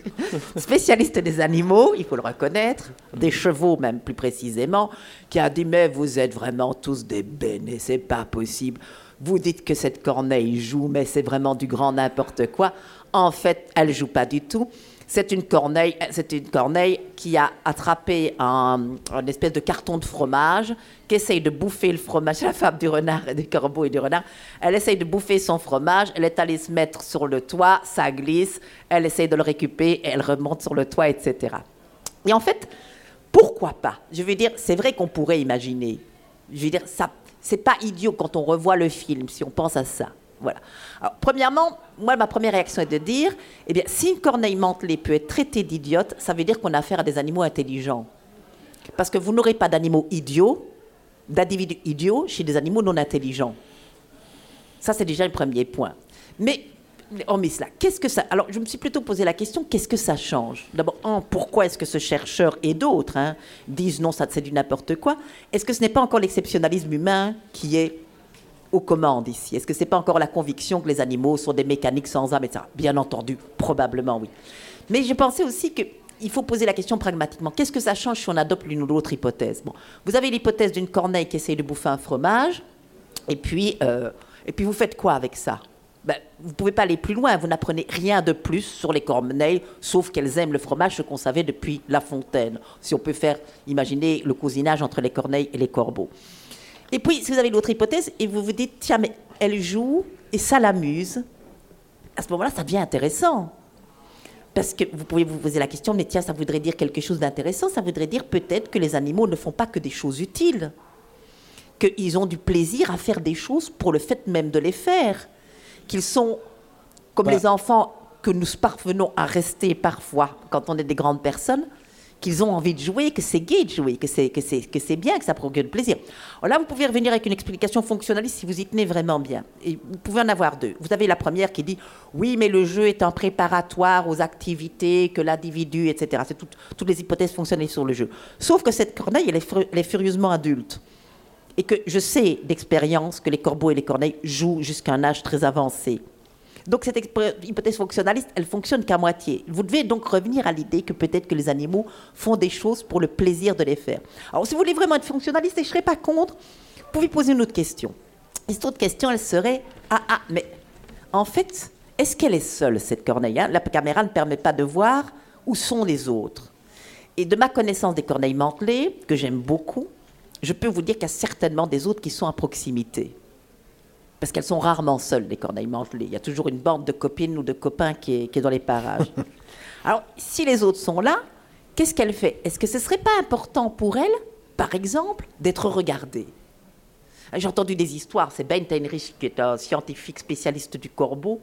spécialiste des animaux, il faut le reconnaître, des chevaux même plus précisément, qui a dit mais vous êtes vraiment tous des bénés, c'est pas possible. Vous dites que cette corneille joue, mais c'est vraiment du grand n'importe quoi. En fait, elle joue pas du tout. C'est une corneille, c'est une corneille qui a attrapé un, espèce de carton de fromage, qui essaye de bouffer le fromage. La femme du renard, des corbeaux et du renard. Elle essaye de bouffer son fromage. Elle est allée se mettre sur le toit, ça glisse. Elle essaye de le récupérer, elle remonte sur le toit, etc. Et en fait, pourquoi pas? Je veux dire, c'est vrai qu'on pourrait imaginer. Je veux dire, ça, c'est pas idiot quand on revoit le film, si on pense à ça. Voilà. premièrement, moi, ma première réaction est de dire, eh bien, si une corneille mantelée peut être traitée d'idiote, ça veut dire qu'on a affaire à des animaux intelligents. Parce que vous n'aurez pas d'animaux idiots, d'individus idiots chez des animaux non intelligents. Ça, c'est déjà le premier point. Mais, met cela, qu'est-ce que ça... Alors, je me suis plutôt posé la question, qu'est-ce que ça change? D'abord, pourquoi est-ce que ce chercheur et d'autres hein, disent non, ça c'est du n'importe quoi? Est-ce que ce n'est pas encore l'exceptionnalisme humain qui est aux commandes ici? Est-ce que ce n'est pas encore la conviction que les animaux sont des mécaniques sans âme, etc. Bien entendu, probablement oui. Mais je pensais aussi qu'il faut poser la question pragmatiquement. Qu'est-ce que ça change si on adopte l'une ou l'autre hypothèse? Bon, Vous avez l'hypothèse d'une corneille qui essaye de bouffer un fromage, et puis, euh, et puis vous faites quoi avec ça? Ben, vous ne pouvez pas aller plus loin. Vous n'apprenez rien de plus sur les corneilles, sauf qu'elles aiment le fromage, ce qu'on savait depuis La Fontaine. Si on peut faire imaginer le cousinage entre les corneilles et les corbeaux. Et puis, si vous avez l'autre hypothèse, et vous vous dites, tiens, mais elle joue et ça l'amuse, à ce moment-là, ça devient intéressant. Parce que vous pouvez vous poser la question, mais tiens, ça voudrait dire quelque chose d'intéressant, ça voudrait dire peut-être que les animaux ne font pas que des choses utiles, qu'ils ont du plaisir à faire des choses pour le fait même de les faire, qu'ils sont comme
Bah.
les enfants que nous parvenons à rester parfois quand on est des grandes personnes, qu'ils ont envie de jouer, que c'est gai de jouer, que c'est, que c'est, que c'est bien, que ça procure du plaisir. Alors là, vous pouvez revenir avec une explication fonctionnaliste si vous y tenez vraiment bien. Et vous pouvez en avoir deux. Vous avez la première qui dit oui, mais le jeu est un préparatoire aux activités que l'individu, etc. C'est tout- toutes les hypothèses fonctionnelles sur le jeu. Sauf que cette corneille, elle est, fru- elle est furieusement adulte. Et que je sais d'expérience que les corbeaux et les corneilles jouent jusqu'à un âge très avancé. Donc cette hypothèse fonctionnaliste, elle fonctionne qu'à moitié. Vous devez donc revenir à l'idée que peut-être que les animaux font des choses pour le plaisir de les faire. Alors si vous voulez vraiment être fonctionnaliste et je ne serais pas contre, vous pouvez poser une autre question. Et cette autre question, elle serait ah ah mais en fait, est-ce qu'elle est seule cette corneille hein? La caméra ne permet pas de voir où sont les autres. Et de ma connaissance des corneilles mantelées, que j'aime beaucoup, je peux vous dire qu'il y a certainement des autres qui sont à proximité. Parce qu'elles sont rarement seules, les corneilles mantelées. Il y a toujours une bande de copines ou de copains qui est, qui est dans les parages. Alors, si les autres sont là, qu'est-ce qu'elle fait Est-ce que ce ne serait pas important pour elle, par exemple, d'être regardée J'ai entendu des histoires. C'est Ben Heinrich, qui est un scientifique spécialiste du corbeau,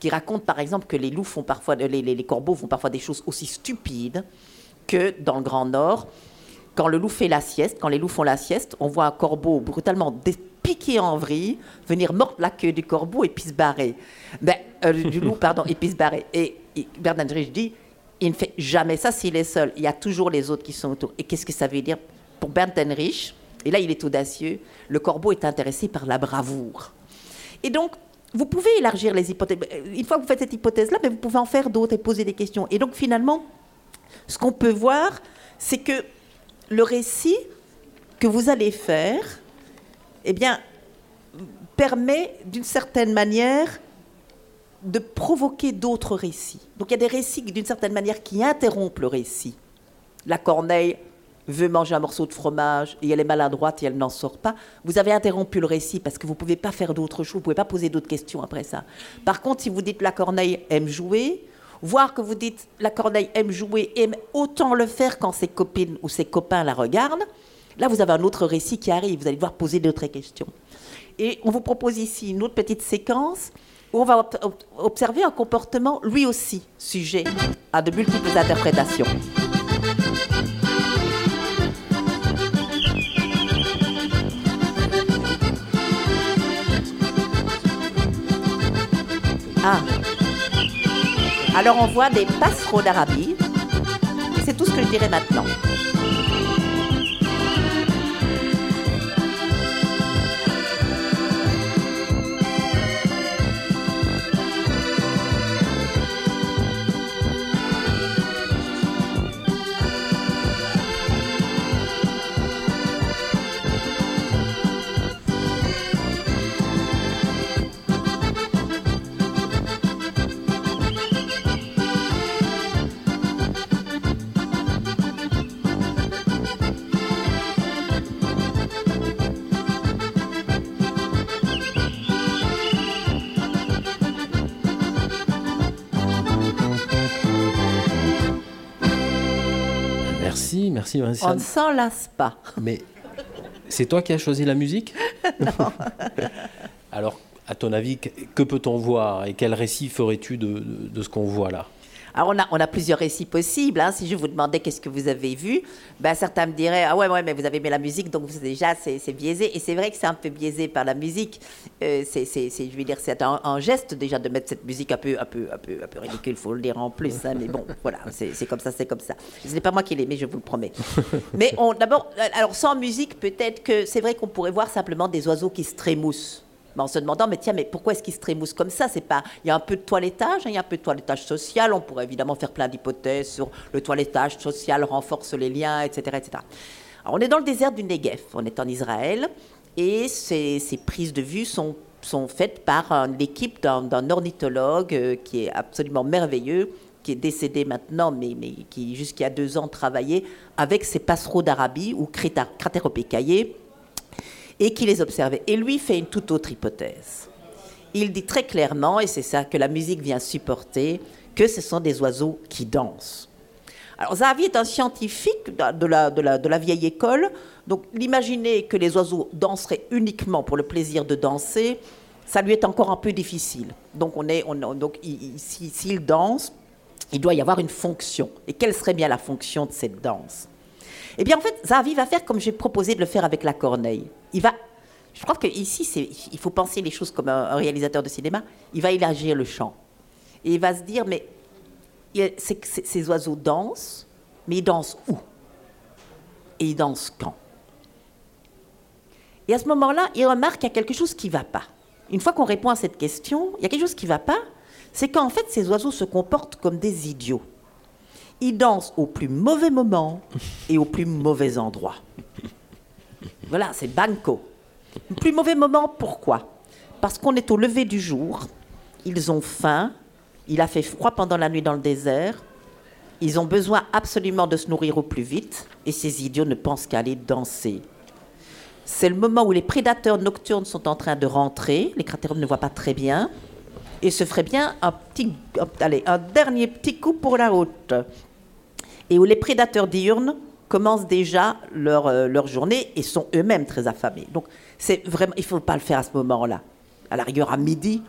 qui raconte par exemple que les loups font parfois, les, les- les corbeaux font parfois des choses aussi stupides que dans le Grand Nord, quand le loup fait la sieste, quand les loups font la sieste, on voit un corbeau brutalement piqué en vrille, venir mordre la queue du corbeau et puis se barrer. Ben, euh, du loup, pardon, et puis se barrer. Et, et Bernard dit, il ne fait jamais ça s'il est seul. Il y a toujours les autres qui sont autour. Et qu'est-ce que ça veut dire pour Bernd Heinrich Et là, il est audacieux. Le corbeau est intéressé par la bravoure. Et donc, vous pouvez élargir les hypothèses. Une fois que vous faites cette hypothèse-là, mais vous pouvez en faire d'autres et poser des questions. Et donc, finalement, ce qu'on peut voir, c'est que le récit que vous allez faire, eh bien, permet d'une certaine manière de provoquer d'autres récits. Donc il y a des récits d'une certaine manière qui interrompent le récit. La corneille veut manger un morceau de fromage et elle est maladroite et elle n'en sort pas. Vous avez interrompu le récit parce que vous ne pouvez pas faire d'autres choses, vous ne pouvez pas poser d'autres questions après ça. Par contre, si vous dites la corneille aime jouer, voir que vous dites la corneille aime jouer, aime autant le faire quand ses copines ou ses copains la regardent, là vous avez un autre récit qui arrive, vous allez devoir poser d'autres questions. Et on vous propose ici une autre petite séquence où on va ob- ob- observer un comportement lui aussi sujet à de multiples interprétations. Ah. Alors on voit des passereaux d'Arabie. C'est tout ce que je dirais maintenant.
Merci,
On ne s'en lasse pas.
Mais c'est toi qui as choisi la musique Alors, à ton avis, que, que peut-on voir et quel récit ferais-tu de, de- de ce qu'on voit là?
Alors, on a, on a plusieurs récits possibles. hein. Si je vous demandais qu'est-ce que vous avez vu, ben, certains me diraient Ah ouais, ouais, mais vous avez aimé la musique, donc déjà, c'est biaisé. Et c'est vrai que c'est un peu biaisé par la musique. Euh, c'est, je veux dire, c'est un, un geste déjà de mettre cette musique un peu, un peu, un peu, un peu ridicule, faut le dire en plus. hein. mais bon, voilà, c'est comme ça, c'est comme ça. Ce n'est pas moi qui l'ai aimé, je vous le promets. Mais d'abord, euh, alors sans musique, peut-être que c'est vrai qu'on pourrait voir simplement des oiseaux qui se trémoussent. Mais en se demandant, mais tiens, mais pourquoi est-ce qu'ils se trémoussent comme ça? C'est pas, il y a un peu de toilettage, hein, il y a un peu de toilettage social. On pourrait évidemment faire plein d'hypothèses sur le toilettage social renforce les liens, etc., etc. On est dans le désert du Negev, on est en Israël, et ces, prises de vue sont sont faites par l'équipe d'un ornithologue euh, qui est absolument merveilleux, qui est décédé maintenant, mais, mais qui a deux ans travaillait avec ces passereaux d'Arabie ou cratéropécaillés et qui les observait. Et lui fait une toute autre hypothèse. Il dit très clairement, et c'est ça que la musique vient supporter, que ce sont des oiseaux qui dansent. Alors Zahavi est un scientifique de la, vieille école, donc l'imaginer que les oiseaux danseraient uniquement pour le plaisir de danser, ça lui est encore un peu difficile. Donc, on est, on, donc s'il danse, il doit y avoir une fonction. Et quelle serait bien la fonction de cette danse? Eh bien, en fait, Zahavi va faire comme j'ai proposé de le faire avec la corneille. Il va, je crois qu'ici, il faut penser les choses comme un, réalisateur de cinéma. Il va élargir le champ. Et il va se dire, mais ces oiseaux dansent, mais ils dansent où? Et ils dansent quand? Et à ce moment-là, il remarque qu'il y a quelque chose qui ne va pas. Une fois qu'on répond à cette question, il y a quelque chose qui ne va pas, c'est qu'en fait, ces oiseaux se comportent comme des idiots. Ils dansent au plus mauvais moment et au plus mauvais endroit. Voilà, c'est banco. Plus mauvais moment, pourquoi? Parce qu'on est au lever du jour, ils ont faim, il a fait froid pendant la nuit dans le désert, ils ont besoin absolument de se nourrir au plus vite, et ces idiots ne pensent qu'à aller danser. C'est le moment où les prédateurs nocturnes sont en train de rentrer. Les cratérums ne voient pas très bien. Et ce ferait bien un, petit, allez, un dernier petit coup pour la route. Et où les prédateurs diurnes commencent déjà leur, euh, leur journée et sont eux-mêmes très affamés. Donc, c'est vraiment, il ne faut pas le faire à ce moment-là. À la rigueur, à midi,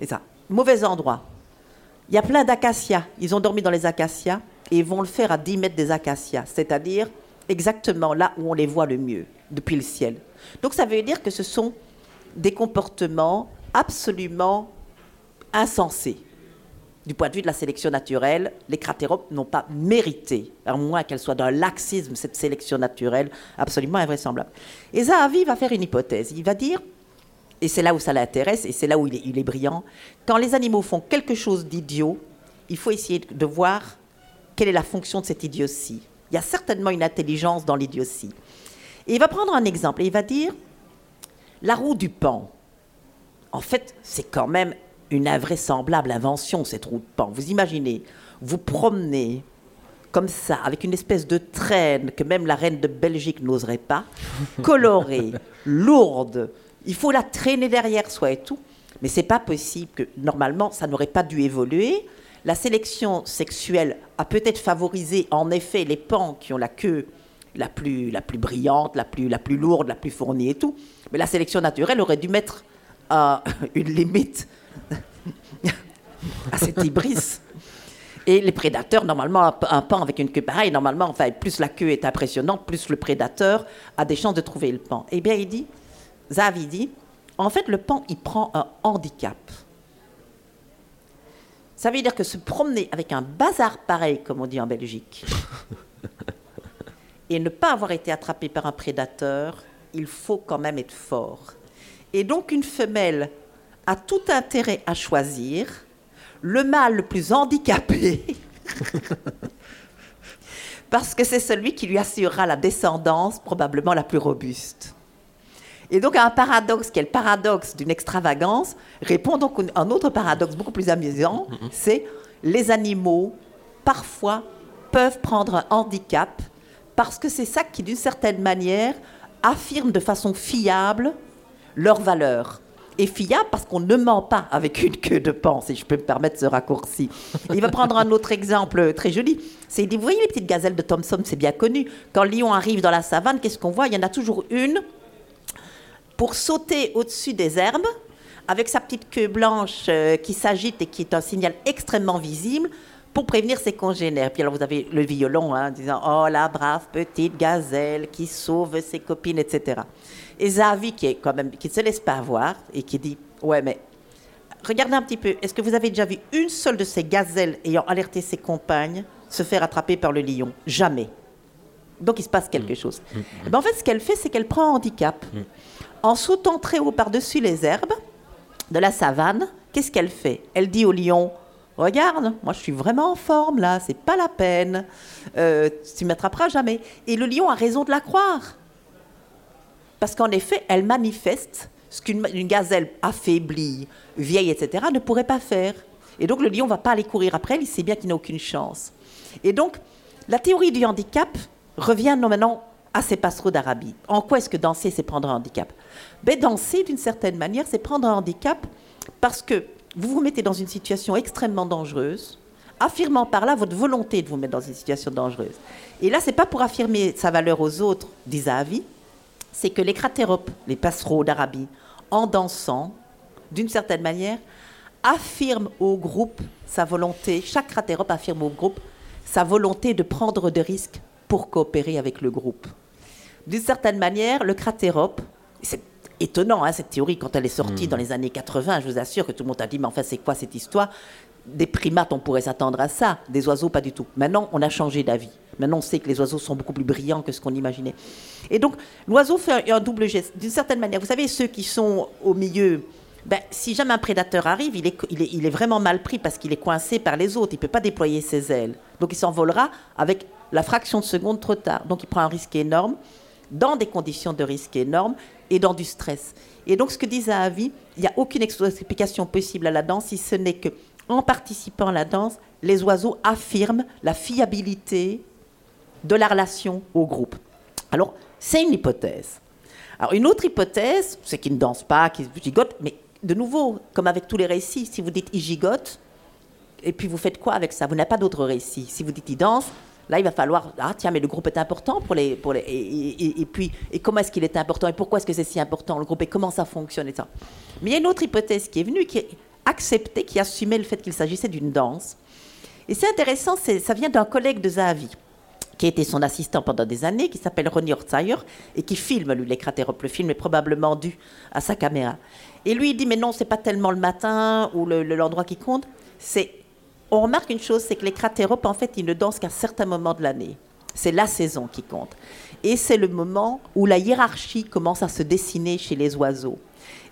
et ça. Mauvais endroit. Il y a plein d'acacias. Ils ont dormi dans les acacias et ils vont le faire à 10 mètres des acacias, c'est-à-dire exactement là où on les voit le mieux depuis le ciel. Donc ça veut dire que ce sont des comportements absolument insensés. Du point de vue de la sélection naturelle, les cratéropes n'ont pas mérité, à moins qu'elle soit d'un laxisme, cette sélection naturelle absolument invraisemblable. Et Zahavi va faire une hypothèse. Il va dire, et c'est là où ça l'intéresse, et c'est là où il est, il est brillant, quand les animaux font quelque chose d'idiot, il faut essayer de voir quelle est la fonction de cette idiotie. Il y a certainement une intelligence dans l'idiotie. Et il va prendre un exemple et il va dire la roue du pan. En fait, c'est quand même une invraisemblable invention, cette roue de pan. Vous imaginez, vous promenez comme ça, avec une espèce de traîne que même la reine de Belgique n'oserait pas, colorée, lourde. Il faut la traîner derrière soi et tout. Mais c'est pas possible que, normalement, ça n'aurait pas dû évoluer. La sélection sexuelle a peut-être favorisé, en effet, les pans qui ont la queue la plus, la plus brillante, la plus, la plus lourde, la plus fournie et tout. Mais la sélection naturelle aurait dû mettre euh, une limite à cette hybris. Et les prédateurs, normalement, un pan avec une queue pareille, normalement, enfin, plus la queue est impressionnante, plus le prédateur a des chances de trouver le pan. Eh bien, il dit, Zavi dit, en fait, le pan, il prend un handicap. Ça veut dire que se promener avec un bazar pareil, comme on dit en Belgique, et ne pas avoir été attrapé par un prédateur, il faut quand même être fort. Et donc une femelle a tout intérêt à choisir le mâle le plus handicapé, parce que c'est celui qui lui assurera la descendance probablement la plus robuste. Et donc à un paradoxe qui est le paradoxe d'une extravagance, répond donc un autre paradoxe beaucoup plus amusant, c'est les animaux parfois peuvent prendre un handicap parce que c'est ça qui, d'une certaine manière, affirme de façon fiable leur valeur. Et fiable parce qu'on ne ment pas avec une queue de pan, si je peux me permettre ce raccourci. Il va prendre un autre exemple très joli. C'est, vous voyez les petites gazelles de Thomson, c'est bien connu. Quand le lion arrive dans la savane, qu'est-ce qu'on voit? Il y en a toujours une pour sauter au-dessus des herbes, avec sa petite queue blanche euh, qui s'agite et qui est un signal extrêmement visible pour prévenir ses congénères. Puis alors vous avez le violon, hein, disant Oh la brave petite gazelle qui sauve ses copines, etc. Et Zavi, qui est quand même qui ne se laisse pas avoir et qui dit Ouais, mais regardez un petit peu, est-ce que vous avez déjà vu une seule de ces gazelles ayant alerté ses compagnes se faire attraper par le lion? Jamais. Donc il se passe quelque mm. chose. Mm. Eh ben, en fait, ce qu'elle fait, c'est qu'elle prend un handicap. Mm. En sautant très haut par-dessus les herbes de la savane, qu'est-ce qu'elle fait? Elle dit au lion Regarde, moi je suis vraiment en forme là, c'est pas la peine. Euh, tu m'attraperas jamais. Et le lion a raison de la croire. Parce qu'en effet, elle manifeste ce qu'une une gazelle affaiblie, vieille, etc., ne pourrait pas faire. Et donc le lion va pas aller courir après elle, il sait bien qu'il n'a aucune chance. Et donc, la théorie du handicap revient maintenant à ces passereaux d'Arabie. En quoi est-ce que danser, c'est prendre un handicap? Ben, Danser, d'une certaine manière, c'est prendre un handicap parce que vous vous mettez dans une situation extrêmement dangereuse, affirmant par là votre volonté de vous mettre dans une situation dangereuse. Et là, c'est pas pour affirmer sa valeur aux autres, dit Zahavi, c'est que les cratéropes, les passereaux d'Arabie, en dansant, d'une certaine manière, affirment au groupe sa volonté, chaque cratérope affirme au groupe sa volonté de prendre des risques pour coopérer avec le groupe. D'une certaine manière, le cratérope, c'est étonnant hein, cette théorie quand elle est sortie hmm. dans les années 80, je vous assure que tout le monde a dit mais enfin c'est quoi cette histoire? Des primates on pourrait s'attendre à ça, des oiseaux pas du tout. Maintenant on a changé d'avis. Maintenant on sait que les oiseaux sont beaucoup plus brillants que ce qu'on imaginait. Et donc l'oiseau fait un, double geste. D'une certaine manière, vous savez ceux qui sont au milieu ben, si jamais un prédateur arrive, il est, il est vraiment mal pris parce qu'il est coincé par les autres. Il ne peut pas déployer ses ailes. Donc il s'envolera avec la fraction de seconde trop tard. Donc il prend un risque énorme, dans des conditions de risque énormes et dans du stress. Et donc ce que dit Zahavi, il n'y a aucune explication possible à la danse si ce n'est que en participant à la danse, les oiseaux affirment la fiabilité de la relation au groupe. Alors, c'est une hypothèse. Alors, une autre hypothèse, c'est qu'ils ne dansent pas, qu'ils gigotent, mais de nouveau, comme avec tous les récits, si vous dites ils gigotent, et puis vous faites quoi avec ça? Vous n'avez pas d'autre récit. Si vous dites ils dansent, Là, il va falloir, ah tiens, mais le groupe est important pour les... Et, puis, et comment est-ce qu'il est important Et pourquoi est-ce que c'est si important, le groupe Et comment ça fonctionne et ça. Mais il y a une autre hypothèse qui est venue, qui est acceptée, qui assumait le fait qu'il s'agissait d'une danse. Et c'est intéressant, ça vient d'un collègue de Zahavi, qui a été son assistant pendant des années, qui s'appelle Ronnie Hortzayer, et qui filme, lui, les cratéropes. Le film est probablement dû à sa caméra. Et lui, il dit, mais non, c'est pas tellement le matin ou l'endroit qui compte, c'est on remarque une chose, c'est que les cratéropes, en fait, ils ne dansent qu'à certains moments de l'année. C'est la saison qui compte. Et c'est le moment où la hiérarchie commence à se dessiner chez les oiseaux.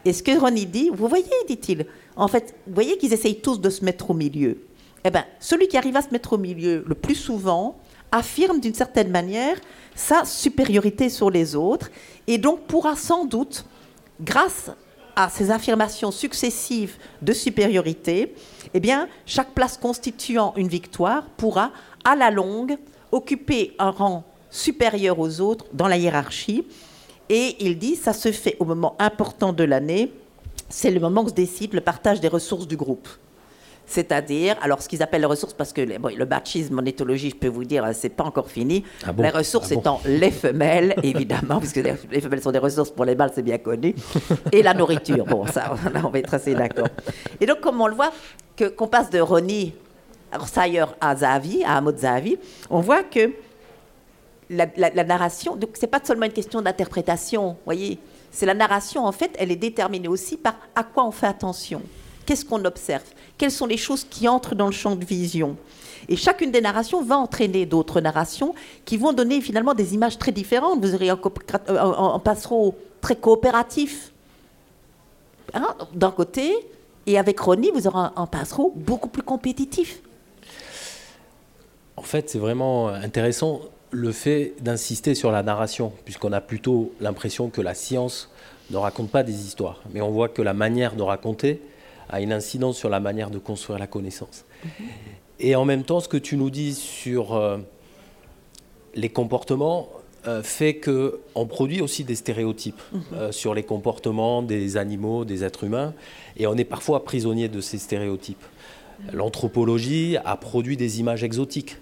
Et ce que Ronnie dit, vous voyez, dit-il, en fait, vous voyez qu'ils essayent tous de se mettre au milieu. Eh bien, celui qui arrive à se mettre au milieu le plus souvent affirme d'une certaine manière sa supériorité sur les autres et donc pourra sans doute, grâce à ces affirmations successives de supériorité, eh bien, chaque place constituant une victoire pourra, à la longue, occuper un rang supérieur aux autres dans la hiérarchie. Et il dit, ça se fait au moment important de l'année, c'est le moment où se décide le partage des ressources du groupe c'est-à-dire, alors ce qu'ils appellent les ressources, parce que le bachisme en éthologie, je peux vous dire, c'est pas encore fini. Ah les ressources ah étant les femelles, évidemment, puisque les femelles sont des ressources pour les mâles, c'est bien connu, et la nourriture. Bon, ça, on va être assez d'accord. Et donc, comme on le voit, que, qu'on passe de Ronnie Sayer à Zahavi, à Zahavi, on voit que la, la narration, donc c'est pas seulement une question d'interprétation, voyez, c'est la narration, en fait, elle est déterminée aussi par à quoi on fait attention. Qu'est-ce qu'on observe? Quelles sont les choses qui entrent dans le champ de vision? Et chacune des narrations va entraîner d'autres narrations qui vont donner finalement des images très différentes. Vous aurez un, euh, passereau très coopératif hein, d'un côté, et avec Ronnie, vous aurez un, passereau beaucoup plus compétitif.
En fait, c'est vraiment intéressant le fait d'insister sur la narration, puisqu'on a plutôt l'impression que la science ne raconte pas des histoires, mais on voit que la manière de raconter a une incidence sur la manière de construire la connaissance. Mhm. Et en même temps, ce que tu nous dis sur euh, les comportements euh, fait qu'on produit aussi des stéréotypes mhm. euh, sur les comportements des animaux, des êtres humains, et on est parfois prisonnier de ces stéréotypes. Mhm. L'anthropologie a produit des images exotiques,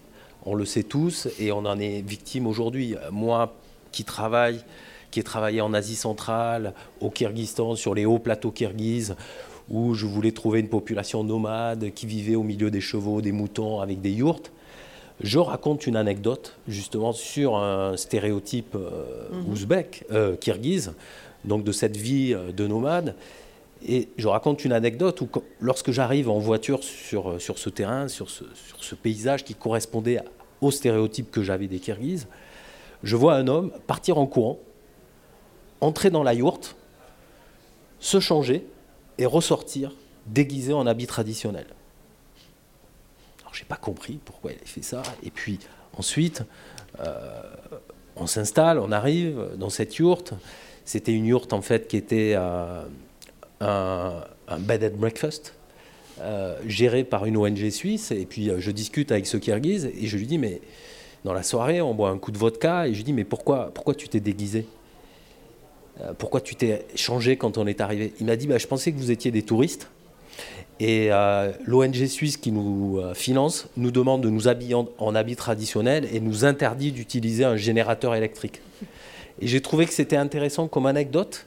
on le sait tous, et on en est victime aujourd'hui. Moi qui travaille, qui ai travaillé en Asie centrale, au Kyrgyzstan, sur les hauts plateaux kirghizes, où je voulais trouver une population nomade qui vivait au milieu des chevaux, des moutons, avec des yourtes. Je raconte une anecdote justement sur un stéréotype euh, mhm. ouzbek, euh, kirghize, donc de cette vie euh, de nomade. Et je raconte une anecdote où, lorsque j'arrive en voiture sur, sur ce terrain, sur ce, sur ce paysage qui correspondait au stéréotype que j'avais des Kirghizes, je vois un homme partir en courant, entrer dans la yourte, se changer, et ressortir déguisé en habit traditionnel. Alors j'ai pas compris pourquoi il a fait ça. Et puis ensuite, euh, on s'installe, on arrive dans cette yourte. C'était une yourte en fait qui était euh, un, bed and breakfast euh, géré par une ONG suisse. Et puis je discute avec ce Kirghiz et je lui dis mais dans la soirée on boit un coup de vodka et je lui dis mais pourquoi pourquoi tu t'es déguisé? Pourquoi tu t'es changé quand on est arrivé? Il m'a dit bah, je pensais que vous étiez des touristes. Et euh, l'ONG suisse qui nous euh, finance nous demande de nous habiller en, en habits traditionnels et nous interdit d'utiliser un générateur électrique. Et j'ai trouvé que c'était intéressant comme anecdote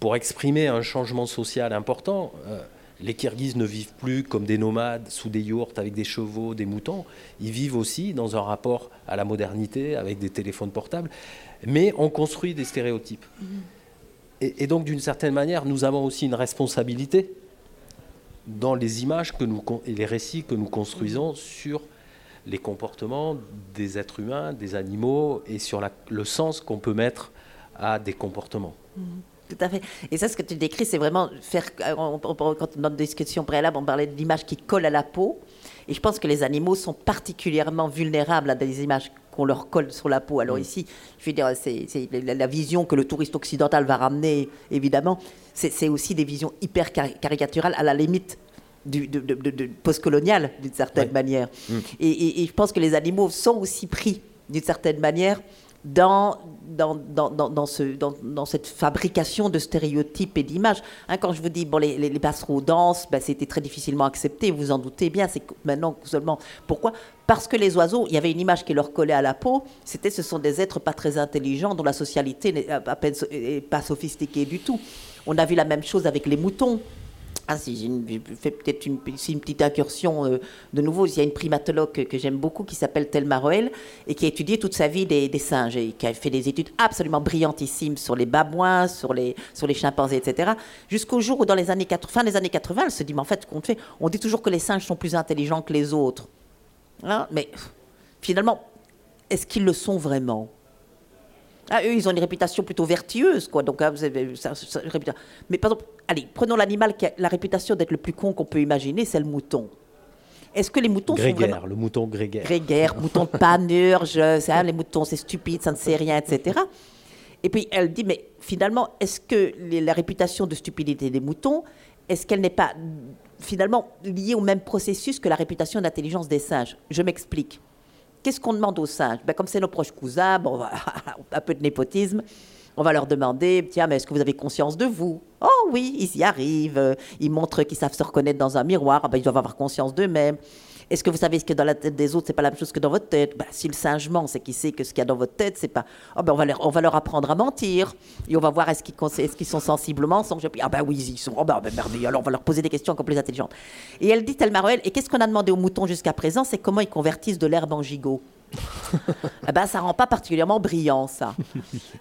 pour exprimer un changement social important. Euh, les Kirghizes ne vivent plus comme des nomades sous des yourtes avec des chevaux, des moutons. Ils vivent aussi dans un rapport à la modernité avec des téléphones portables. Mais on construit des stéréotypes. Et, et donc, d'une certaine manière, nous avons aussi une responsabilité dans les images que nous, et les récits que nous construisons sur les comportements des êtres humains, des animaux, et sur la- le sens qu'on peut mettre à des comportements.
Tout à fait. Et ça, ce que tu décris, c'est vraiment faire. on- on- Quand dans notre discussion préalable, on parlait de l'image qui colle à la peau. Et je pense que les animaux sont particulièrement vulnérables à des images qu'on leur colle sur la peau. Alors ici, je veux dire, c'est la, vision que le touriste occidental va ramener, évidemment. C'est aussi des visions hyper cari- caricaturales, à la limite du, de, de- de- de postcolonial, d'une certaine
Ouais.
manière. Et, et- et je pense que les animaux sont aussi pris, d'une certaine manière, dans, dans, dans, dans, dans ce, dans, dans cette fabrication de stéréotypes et d'images. Hein, quand je vous dis, bon, les, les, les passereaux dansent, ben, c'était très difficilement accepté, vous en doutez bien, c'est maintenant seulement. Pourquoi Parce que les oiseaux, il y avait une image qui leur collait à la peau, c'était ce sont des êtres pas très intelligents, dont la socialité n'est à peine pas sophistiquée du tout. On a vu la même chose avec les moutons. Ah, si, je fais peut-être une, petite incursion euh, de nouveau. Il y a une primatologue que, j'aime beaucoup qui s'appelle Thelma Roel et qui a étudié toute sa vie des, singes et qui a fait des études absolument brillantissimes sur les babouins, sur les, sur les chimpanzés, etc. Jusqu'au jour où, dans les années 80, fin des années 80, elle se dit Mais en fait, qu'on fait On dit toujours que les singes sont plus intelligents que les autres. Hein, mais finalement, est-ce qu'ils le sont vraiment? Ah, eux, ils ont une réputation plutôt vertueuse, quoi. Donc, hein, vous avez ça- ça- une réputation. Mais par exemple, allez, prenons l'animal qui a la réputation d'être le plus con qu'on peut imaginer, c'est le mouton. Est-ce que les moutons sont
Grégaire,
vraiment
le mouton grégaire.
grégaires, moutons de panurge, ça, les moutons c'est stupide, ça ne sait rien, etc. Et puis elle dit, mais finalement, est-ce que les- la réputation de stupidité des moutons, est-ce qu'elle n'est pas finalement liée au même processus que la réputation d'intelligence des singes Je m'explique. Qu'est-ce qu'on demande aux singes? Ben, Comme c'est nos proches cousins, bon, un peu de népotisme, on va leur demander, tiens, mais est-ce que vous avez conscience de vous? Oh oui, ils y arrivent, euh, ils montrent qu'ils savent se reconnaître dans un miroir, ah ben, ils doivent avoir conscience d'eux-mêmes. Est-ce que vous savez ce qu'il y a dans la tête des autres, c'est pas la même chose que dans votre tête ben, Si le singe ment, c'est qu'il sait que ce qu'il y a dans votre tête, c'est pas. Oh, ben, on, va leur, on va leur apprendre à mentir. Et on va voir est-ce qu'ils, sont sensiblement puis, Ah ben oui, ils sont. Oh ben, ben merveilleux. Alors on va leur poser des questions encore plus intelligentes. Et elle dit, Thelma Roel, et qu'est-ce qu'on a demandé aux moutons jusqu'à présent? C'est comment ils convertissent de l'herbe en gigot. Eh ben, ça rend pas particulièrement brillant, ça.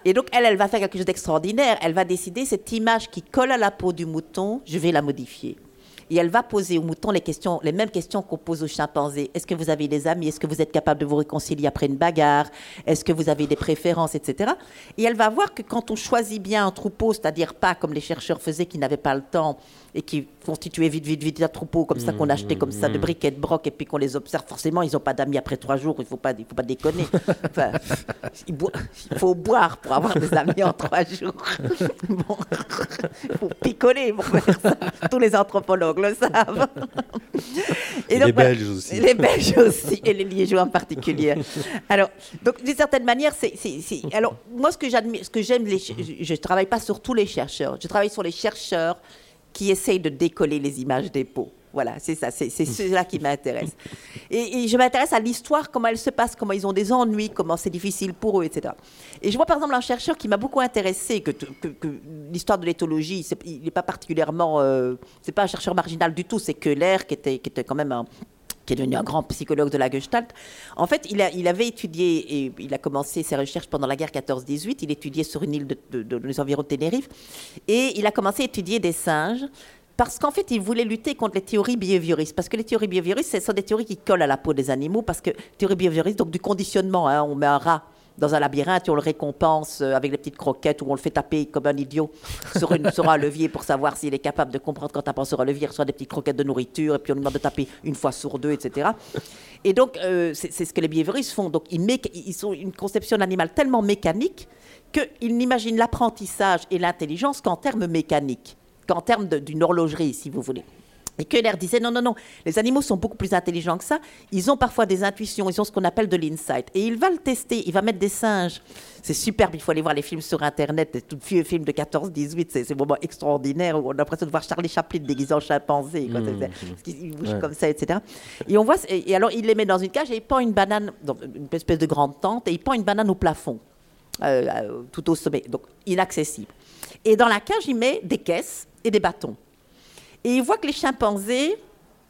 Et donc, elle, elle va faire quelque chose d'extraordinaire. Elle va décider, cette image qui colle à la peau du mouton, je vais la modifier. Et elle va poser au mouton les, questions, les mêmes questions qu'on pose aux chimpanzés. Est-ce que vous avez des amis? Est-ce que vous êtes capable de vous réconcilier après une bagarre? Est-ce que vous avez des préférences, etc. Et elle va voir que quand on choisit bien un troupeau, c'est-à-dire pas comme les chercheurs faisaient qui n'avaient pas le temps et qui constituaient vite, vite, vite un troupeau comme ça qu'on achetait comme ça de briques et de broc et puis qu'on les observe, forcément ils n'ont pas d'amis après trois jours, il ne faut pas, il faut pas déconner. Enfin, il, faut boire pour avoir des amis en trois jours. Bon, il faut picoler pour faire ça. Tous les anthropologues le savent.
Et
donc,
les
voilà.
Belges aussi.
Les Belges aussi, et les Liégeois en particulier. Alors, donc d'une certaine manière, c'est, alors moi ce que j'admire, ce que j'aime, je, ne travaille pas sur tous les chercheurs, je travaille sur les chercheurs qui essayent de décoller les images des peaux. Voilà, c'est ça, c'est, cela qui m'intéresse. Et, je m'intéresse à l'histoire, comment elle se passe, comment ils ont des ennuis, comment c'est difficile pour eux, etc. Et je vois par exemple un chercheur qui m'a beaucoup intéressé, que, que- l'histoire de l'éthologie, il n'est pas particulièrement, euh, c'est pas un chercheur marginal du tout, c'est Keller qui était, qui était quand même un, qui est devenu un grand psychologue de la Gestalt. En fait, il, avait étudié, et il a commencé ses recherches pendant la guerre 14-18, il étudiait sur une île de, de- des environs de Tenerife, et il a commencé à étudier des singes, parce qu'en fait, il voulait lutter contre les théories behavioristes. Parce que les théories behavioristes, ce sont des théories qui collent à la peau des animaux, parce que théorie behavioriste, donc du conditionnement, hein, on met un rat dans un labyrinthe et on le récompense euh, avec des petites croquettes ou on le fait taper comme un idiot sur, une, un levier pour savoir s'il est capable de comprendre quand tapant sur un levier, il reçoit des petites croquettes de nourriture et puis on lui demande de taper une fois sur deux, etc. Et donc, euh, c'est ce que les behavioristes font. Donc, ils, ils ont une conception d'animal tellement mécanique qu'il n'imagine l'apprentissage et l'intelligence qu'en termes mécaniques, qu'en termes d'une horlogerie, si vous voulez. Et Keller disait non, non, non, les animaux sont beaucoup plus intelligents que ça. Ils ont parfois des intuitions, ils ont ce qu'on appelle de l'insight. Et il va le tester, il va mettre des singes. C'est superbe, il faut aller voir les films sur Internet, des tout vieux films de 14-18, c'est des moments extraordinaires où on a l'impression de voir Charlie Chaplin déguisé en chimpanzé, quoi,
Mmh,
il bouge comme ça, etc. Et on voit, et alors il les met dans une cage et il pend une banane, dans une espèce de grande tente, et il pend une banane au plafond, euh, euh, tout au sommet, donc inaccessible. Et dans la cage, il met des caisses et des bâtons. Et il voit que les chimpanzés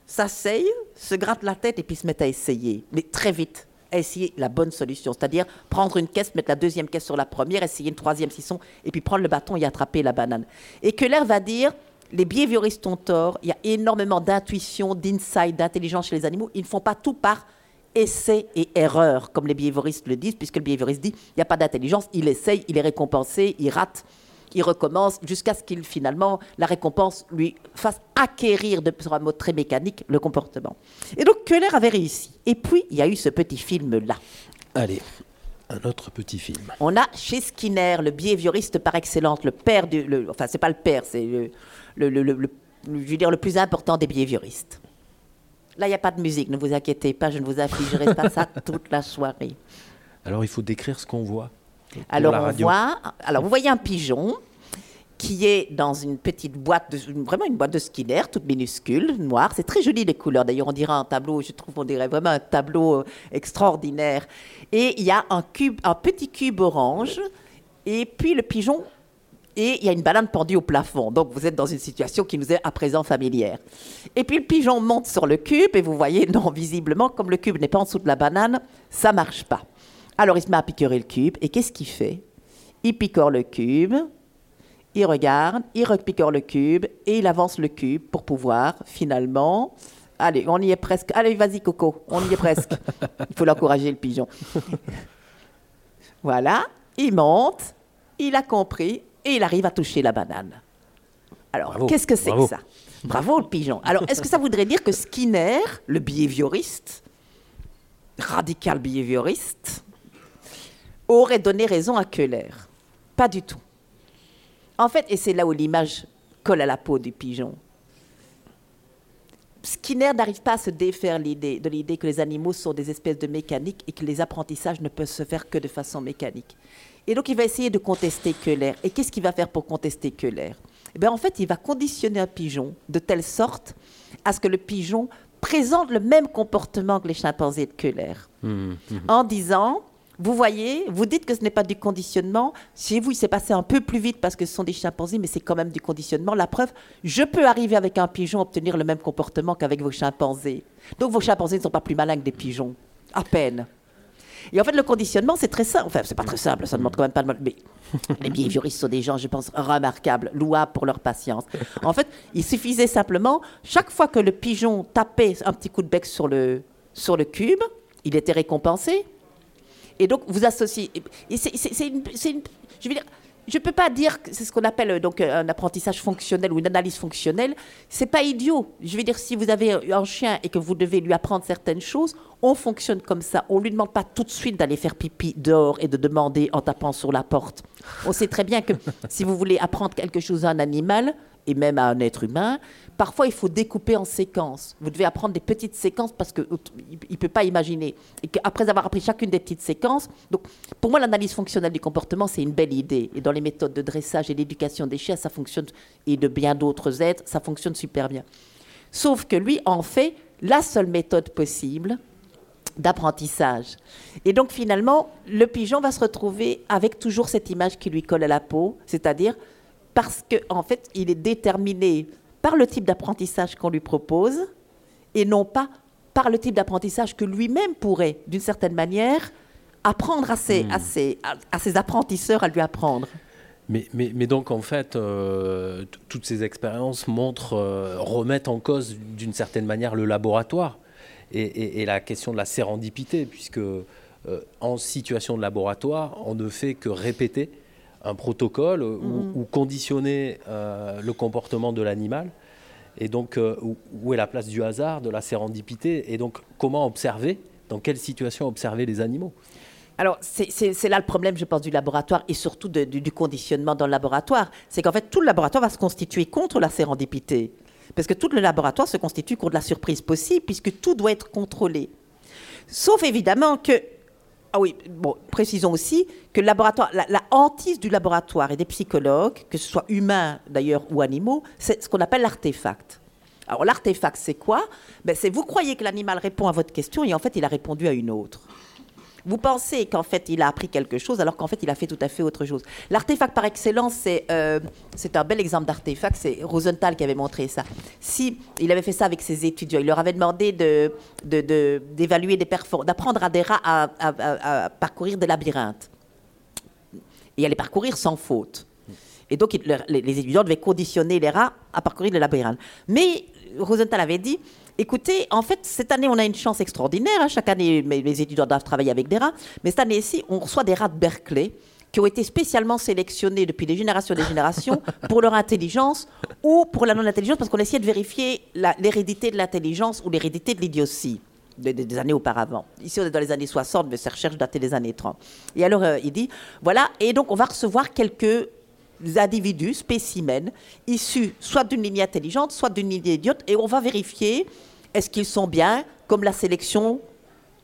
s'asseyent, se grattent la tête et puis se mettent à essayer, mais très vite, à essayer la bonne solution, c'est-à-dire prendre une caisse, mettre la deuxième caisse sur la première, essayer une troisième s'ils sont, et puis prendre le bâton et attraper la banane. Et Keller va dire, les behavioristes ont tort, il y a énormément d'intuition, d'insight, d'intelligence chez les animaux, ils ne font pas tout par essai et erreur, comme les behavioristes le disent, puisque le behavioriste dit, il n'y a pas d'intelligence, il essaye, il est récompensé, il rate il recommence jusqu'à ce qu'il finalement, la récompense lui fasse acquérir, de, sur un mode très mécanique, le comportement. Et donc Keller avait réussi. Et puis, il y a eu ce petit film-là.
Allez, un autre petit film.
On a chez Skinner, le behavioriste par excellence, le père du... Le, enfin, c'est pas le père, c'est le, le, le, le, je veux dire, le plus important des behavioristes. Là, il n'y a pas de musique, ne vous inquiétez pas, je ne vous affligerai pas ça toute la soirée.
Alors, il faut décrire ce qu'on voit.
Alors, on voit, alors, vous voyez un pigeon qui est dans une petite boîte, de, vraiment une boîte de Skinner, toute minuscule, noire. C'est très joli les couleurs. D'ailleurs, on dirait un tableau, je trouve, on dirait vraiment un tableau euh, extraordinaire. Et il y a un cube, un petit cube orange. Et puis le pigeon, et il y a une banane pendue au plafond. Donc vous êtes dans une situation qui nous est à présent familière. Et puis le pigeon monte sur le cube et vous voyez, non, visiblement, comme le cube n'est pas en dessous de la banane, ça marche pas. Alors il se met à picorer le cube. Et qu'est-ce qu'il fait? Il picore le cube il regarde, il repicore le cube et il avance le cube pour pouvoir finalement. Allez, on y est presque. Allez, vas-y, Coco, on y est presque. Il faut l'encourager, le pigeon. voilà, il monte, il a compris et il arrive à toucher la banane. Alors, qu'est-ce que c'est que ça? Bravo, le pigeon. Alors, est-ce que ça voudrait dire que Skinner, le behavioriste, radical behavioriste, aurait donné raison à Keller Pas du tout. En fait, et c'est là où l'image colle à la peau du pigeon, Skinner n'arrive pas à se défaire de l'idée que les animaux sont des espèces de mécaniques et que les apprentissages ne peuvent se faire que de façon mécanique. Et donc il va essayer de contester Keller. Et qu'est-ce qu'il va faire pour contester Keller? Eh bien, En fait, il va conditionner un pigeon de telle sorte à ce que le pigeon présente le même comportement que les chimpanzés de Keller. Mmh, mmh. En disant, vous voyez, vous dites que ce n'est pas du conditionnement. Chez vous, il s'est passé un peu plus vite parce que ce sont des chimpanzés, mais c'est quand même du conditionnement. La preuve, je peux arriver avec un pigeon à obtenir le même comportement qu'avec vos chimpanzés. Donc vos chimpanzés ne sont pas plus malins que des pigeons. À peine. Et en fait, le conditionnement, c'est très simple. Enfin, c'est pas très simple, ça ne demande quand même pas de mal. Mais les behavioristes sont des gens, je pense, remarquables, louables pour leur patience. En fait, il suffisait simplement, chaque fois que le pigeon tapait un petit coup de bec sur le, sur le cube, il était récompensé. Et donc, vous associez. C'est une, Je veux dire. Je ne peux pas dire que c'est ce qu'on appelle donc un apprentissage fonctionnel ou une analyse fonctionnelle. C'est pas idiot. Je veux dire, si vous avez un chien et que vous devez lui apprendre certaines choses, on fonctionne comme ça. On lui demande pas tout de suite d'aller faire pipi dehors et de demander en tapant sur la porte. On sait très bien que si vous voulez apprendre quelque chose à un animal et même à un être humain, parfois il faut découper en séquences. Vous devez apprendre des petites séquences parce qu'il ne peut pas imaginer. Et qu'après avoir appris chacune des petites séquences, donc pour moi l'analyse fonctionnelle du comportement c'est une belle idée. Et dans les méthodes de dressage et d'éducation des chiens, ça fonctionne, et de bien d'autres êtres, ça fonctionne super bien. Sauf que lui en fait la seule méthode possible d'apprentissage. Et donc finalement, le pigeon va se retrouver avec toujours cette image qui lui colle à la peau, c'est-à-dire parce qu'en en fait, il est déterminé par le type d'apprentissage qu'on lui propose et non pas par le type d'apprentissage que lui-même pourrait, d'une certaine manière, apprendre à ses, mmh. à, ses, à, à ses, apprentiseurs à lui apprendre.
Mais, mais, mais donc, en fait, euh, toutes ces expériences montrent, euh, remettent en cause, d'une certaine manière, le laboratoire et, et, et, la question de la sérendipité, puisque euh, en situation de laboratoire, on ne fait que répéter un protocole ou, ou, conditionner euh, le comportement de l'animal. Et donc, euh, où, où, est la place du hasard, de la sérendipité Et donc, comment observer Dans quelle situation observer les animaux
Alors, c'est là le problème, je pense, du laboratoire et surtout de- du, du conditionnement dans le laboratoire. C'est qu'en fait, tout le laboratoire va se constituer contre la sérendipité. Parce que tout le laboratoire se constitue contre la surprise possible, puisque tout doit être contrôlé. Sauf évidemment que. Ah oui, bon, précisons aussi que le laboratoire, la, hantise du laboratoire et des psychologues, que ce soit humains d'ailleurs ou animaux, c'est ce qu'on appelle l'artefact. Alors l'artefact, c'est quoi? Ben, C'est vous croyez que l'animal répond à votre question et en fait il a répondu à une autre. Vous pensez qu'en fait il a appris quelque chose alors qu'en fait il a fait tout à fait autre chose. L'artefact par excellence, c'est euh, un bel exemple d'artefact. C'est Rosenthal qui avait montré ça. Si il avait fait ça avec ses étudiants, il leur avait demandé de de- de- d'évaluer des performances, d'apprendre à des rats à, parcourir des labyrinthes et à les parcourir sans faute. Et donc, les, les étudiants devaient conditionner les rats à parcourir le labyrinthe. Mais Rosenthal avait dit, écoutez, en fait, cette année, on a une chance extraordinaire. hein. Chaque année, mes, mes étudiants doivent travailler avec des rats. Mais cette année-ci, on reçoit des rats de Berkeley qui ont été spécialement sélectionnés depuis des générations et des générations pour leur intelligence ou pour la non-intelligence, parce qu'on essayait de vérifier l'hérédité de l'intelligence ou l'hérédité de l'idiotie de- de- des années auparavant. Ici, on est dans les années 60, mais ces recherches dataient des années 30. Et alors, euh, il dit, voilà, et donc on va recevoir quelques individus, spécimens, issus soit d'une lignée intelligente, soit d'une lignée idiote, et on va vérifier est-ce qu'ils sont bien, comme la sélection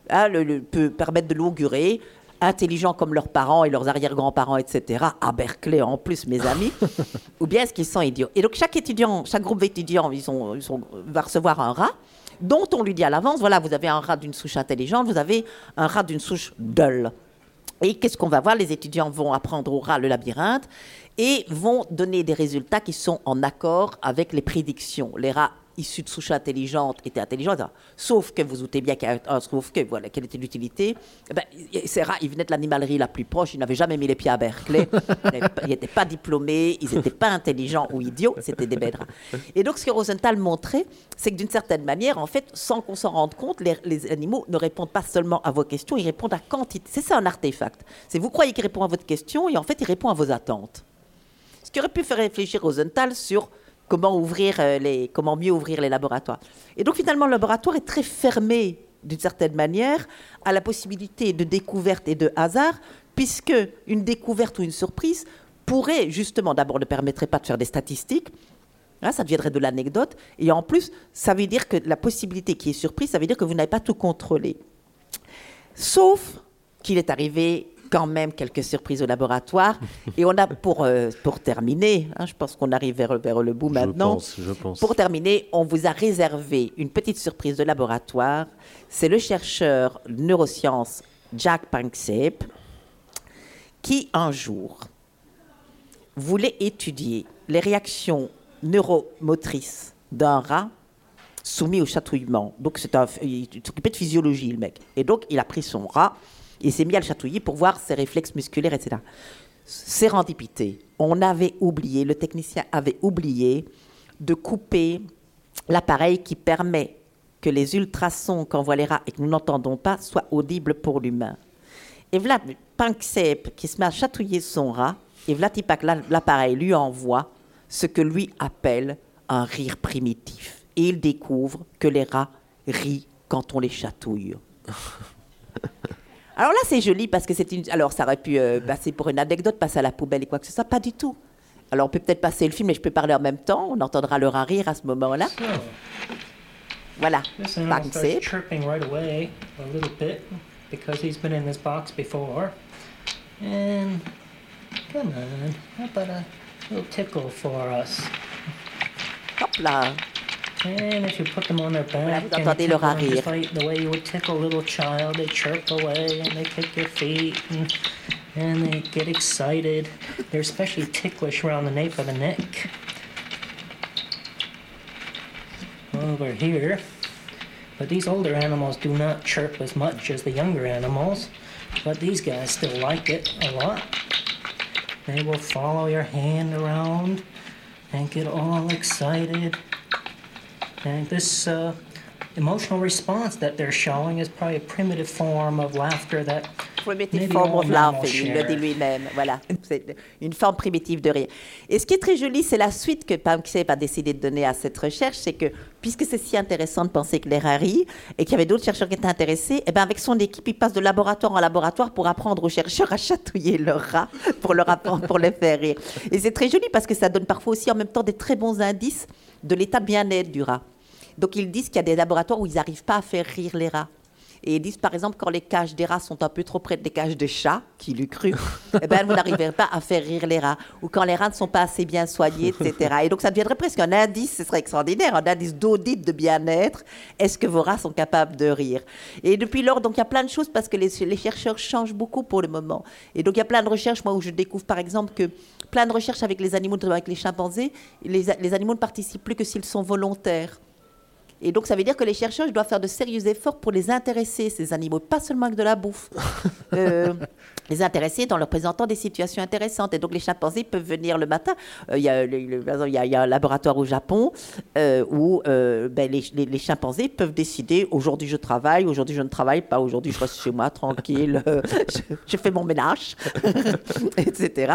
hein, le- le- peut permettre de l'augurer, intelligents comme leurs parents et leurs arrière-grands-parents, etc., à Berkeley en plus, mes amis, ou bien est-ce qu'ils sont idiots Et donc chaque étudiant, chaque groupe d'étudiants, ils, sont- ils sont- va recevoir un rat dont on lui dit à l'avance, voilà, vous avez un rat d'une souche intelligente, vous avez un rat d'une souche dull. Et qu'est-ce qu'on va voir? Les étudiants vont apprendre au rat le labyrinthe et vont donner des résultats qui sont en accord avec les prédictions. Les rats issus de souches intelligentes étaient intelligents, sauf que vous vous doutez bien qu'il y a un sauf que, voilà, quelle était l'utilité Eh ben, Ces rats, ils venaient de l'animalerie la plus proche, ils n'avaient jamais mis les pieds à Berkeley, ils ils n'étaient pas diplômés, ils n'étaient pas intelligents ou idiots, c'était des bêtes rats. Et donc ce que Rosenthal montrait, c'est que d'une certaine manière, en fait, sans qu'on s'en rende compte, les, les animaux ne répondent pas seulement à vos questions, ils répondent à quantité. C'est ça un artefact. C'est vous croyez qu'il répond à votre question et en fait, il répond à vos attentes. Ce qui aurait pu faire réfléchir Rosenthal sur comment ouvrir euh, les, comment mieux ouvrir les laboratoires. Et donc finalement, le laboratoire est très fermé d'une certaine manière à la possibilité de découverte et de hasard, puisque une découverte ou une surprise pourrait justement, d'abord, ne permettrait pas de faire des statistiques. Hein, ça deviendrait de l'anecdote. Et en plus, ça veut dire que la possibilité qui est surprise, ça veut dire que vous n'avez pas tout contrôlé. Sauf qu'il est arrivé quand même quelques surprises au laboratoire. Et on a, pour, euh, pour terminer, hein, je pense qu'on arrive vers, vers le bout
Je
maintenant.
pense, je pense.
Pour terminer, on vous a réservé une petite surprise de laboratoire. C'est le chercheur neurosciences Jack Panksepp qui, un jour, voulait étudier les réactions neuromotrices d'un rat soumis au chatouillement. Donc, c'est un, il s'occupait de physiologie, le mec. Et donc, il a pris son rat et s'est mis à le chatouiller pour voir ses réflexes musculaires, etc. Sérendipité. On avait oublié, le technicien avait oublié de couper l'appareil qui permet que les ultrasons qu'envoient les rats et que nous n'entendons pas soient audibles pour l'humain. Et voilà Panksepp qui se met à chatouiller son rat, et voilà Tipak, la- l'appareil lui envoie ce que lui appelle un rire primitif. Et il découvre que les rats rient quand on les chatouille. Alors là, c'est joli parce que c'est une. Alors, ça aurait pu euh, passer pour une anecdote, passer à la poubelle et quoi que ce soit. Pas du tout. Alors, on peut peut-être passer le film, mais je peux parler en même temps. On entendra le rat rire à ce moment-là.
So,
Voilà.
this animal starts
Panksepp.
chirping right away a little bit because he's been in this box before. And come on, how about a little tickle for us?
Hop là.
And if you put them on their back and tickle them just like the way you would tickle a little child, they chirp away and they kick your feet and, and they get excited. They're especially ticklish around the nape of the neck. Over here. But these older animals do not chirp as much as the younger animals. But these guys still like it a lot. They will follow your hand around and get all excited. And this uh, emotional response that they're showing is probably a primitive form of laughter that
Primitive form of laughing, il le dit lui-même. Voilà, c'est une forme primitive de rire. Et ce qui est très joli, c'est la suite que Pam a décidé de donner à cette recherche, c'est que puisque c'est si intéressant de penser que les rats rient et qu'il y avait d'autres chercheurs qui étaient intéressés, et ben avec son équipe, il passe de laboratoire en laboratoire pour apprendre aux chercheurs à chatouiller leurs rats pour leur apprendre, pour les faire rire. Et c'est très joli parce que ça donne parfois aussi en même temps des très bons indices de l'état bien-être du rat. Donc ils disent qu'il y a des laboratoires où ils n'arrivent pas à faire rire les rats. Et ils disent par exemple quand les cages des rats sont un peu trop près des cages des chats, qui l'eût cru, eh ben, vous n'arriverez pas à faire rire les rats. Ou quand les rats ne sont pas assez bien soignés, etc. Et donc ça deviendrait presque un indice, ce serait extraordinaire, un indice d'audit de bien-être. Est-ce que vos rats sont capables de rire? Et depuis lors, donc il y a plein de choses parce que les, chercheurs changent beaucoup pour le moment. Et donc il y a plein de recherches, moi où je découvre par exemple que plein de recherches avec les animaux, avec les chimpanzés, les animaux ne participent plus que s'ils sont volontaires. Et donc, ça veut dire que les chercheurs doivent faire de sérieux efforts pour les intéresser, ces animaux, pas seulement avec de la bouffe. Euh, les intéresser en leur présentant des situations intéressantes. Et donc, les chimpanzés peuvent venir le matin. Euh, Il y, il y a- il y a un laboratoire au Japon euh, où euh, ben, les, les- les chimpanzés peuvent décider aujourd'hui je travaille, aujourd'hui je ne travaille pas, aujourd'hui je reste chez moi tranquille, euh, je, je fais mon ménage, etc.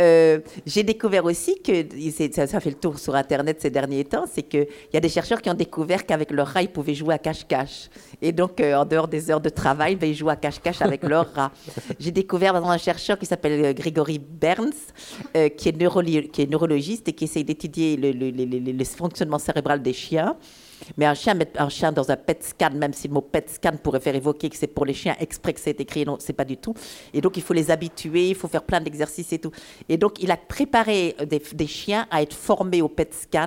Euh, J'ai découvert aussi que ça, ça fait le tour sur Internet ces derniers temps, c'est qu'il y a des chercheurs qui ont découvert qu'avec leur rat, ils pouvaient jouer à cache-cache. Et donc, euh, en dehors des heures de travail, ben, ils jouent à cache-cache avec leur rat. J'ai découvert exemple, un chercheur qui s'appelle euh, Grégory Berns, euh, qui, est neuroli- qui est neurologiste et qui essaye d'étudier le, le- le- le- le fonctionnement cérébral des chiens. Mais un chien, mettre un chien dans un PET scan, même si le mot PET scan pourrait faire évoquer que c'est pour les chiens exprès que c'est écrit, non, c'est pas du tout. Et donc, il faut les habituer, il faut faire plein d'exercices et tout. Et donc, il a préparé des, des chiens à être formés au PET scan.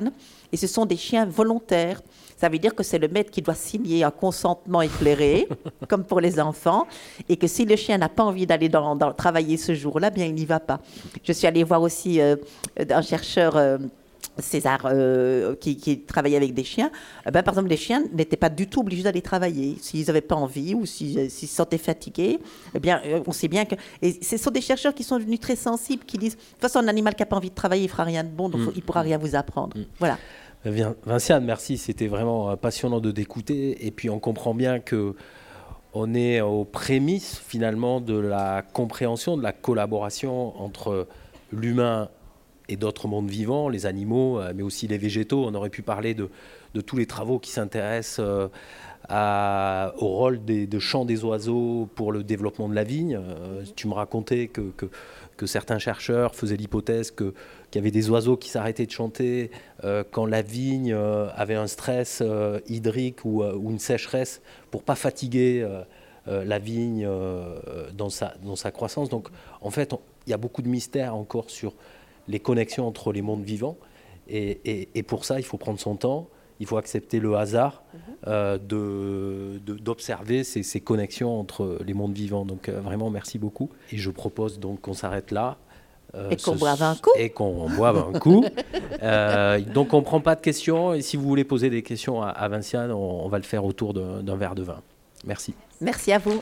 Et ce sont des chiens volontaires. Ça veut dire que c'est le maître qui doit signer un consentement éclairé, comme pour les enfants, et que si le chien n'a pas envie d'aller dans, dans- travailler ce jour-là, bien il n'y va pas. Je suis allée voir aussi euh, un chercheur. euh, César, euh, qui, qui travaillait avec des chiens, eh ben, par exemple, les chiens n'étaient pas du tout obligés d'aller travailler. S'ils n'avaient pas envie ou s'ils euh, s'ils se sentaient fatigués, eh bien, euh, on sait bien que. Et ce sont des chercheurs qui sont devenus très sensibles, qui disent de toute façon, un animal qui n'a pas envie de travailler, il ne fera rien de bon, donc
Mm.
il ne pourra rien vous apprendre. Voilà.
Vin- Vinciane, merci. C'était vraiment passionnant de t'écouter. Et puis on comprend bien que on est aux prémices finalement de la compréhension, de la collaboration entre l'humain et d'autres mondes vivants, les animaux, euh, mais aussi les végétaux. On aurait pu parler de, tous les travaux qui s'intéressent euh, au rôle des, de chant des oiseaux pour le développement de la vigne. Euh, tu me racontais que, que- certains chercheurs faisaient l'hypothèse qu'il y avait des oiseaux qui s'arrêtaient de chanter quand la vigne avait un stress hydrique ou, ou une sécheresse pour pas fatiguer la vigne dans, sa, dans sa croissance. Donc en fait, il y a beaucoup de mystères encore sur les connexions entre les mondes vivants. Et, et- et pour ça, il faut prendre son temps, il faut accepter le hasard euh, de- de- d'observer ces, ces connexions entre les mondes vivants. Donc euh, vraiment, merci beaucoup. Et je propose donc qu'on s'arrête là. euh,
Et qu'on boive un coup.
Et qu'on boive un coup. Euh, donc on ne prend pas de questions. Et si vous voulez poser des questions à, à Vinciane, on, on va le faire autour d'un verre de vin. Merci.
Merci à vous.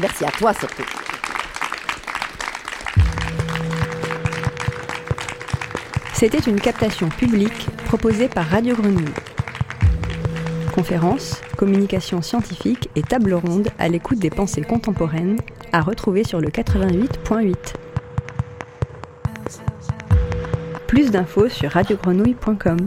Merci à toi surtout.
C'était une captation publique proposée par Radio Grenouille. Conférences, communication scientifique et table ronde à l'écoute des pensées contemporaines à retrouver sur le 88.8. Plus d'infos sur radiogrenouille.com.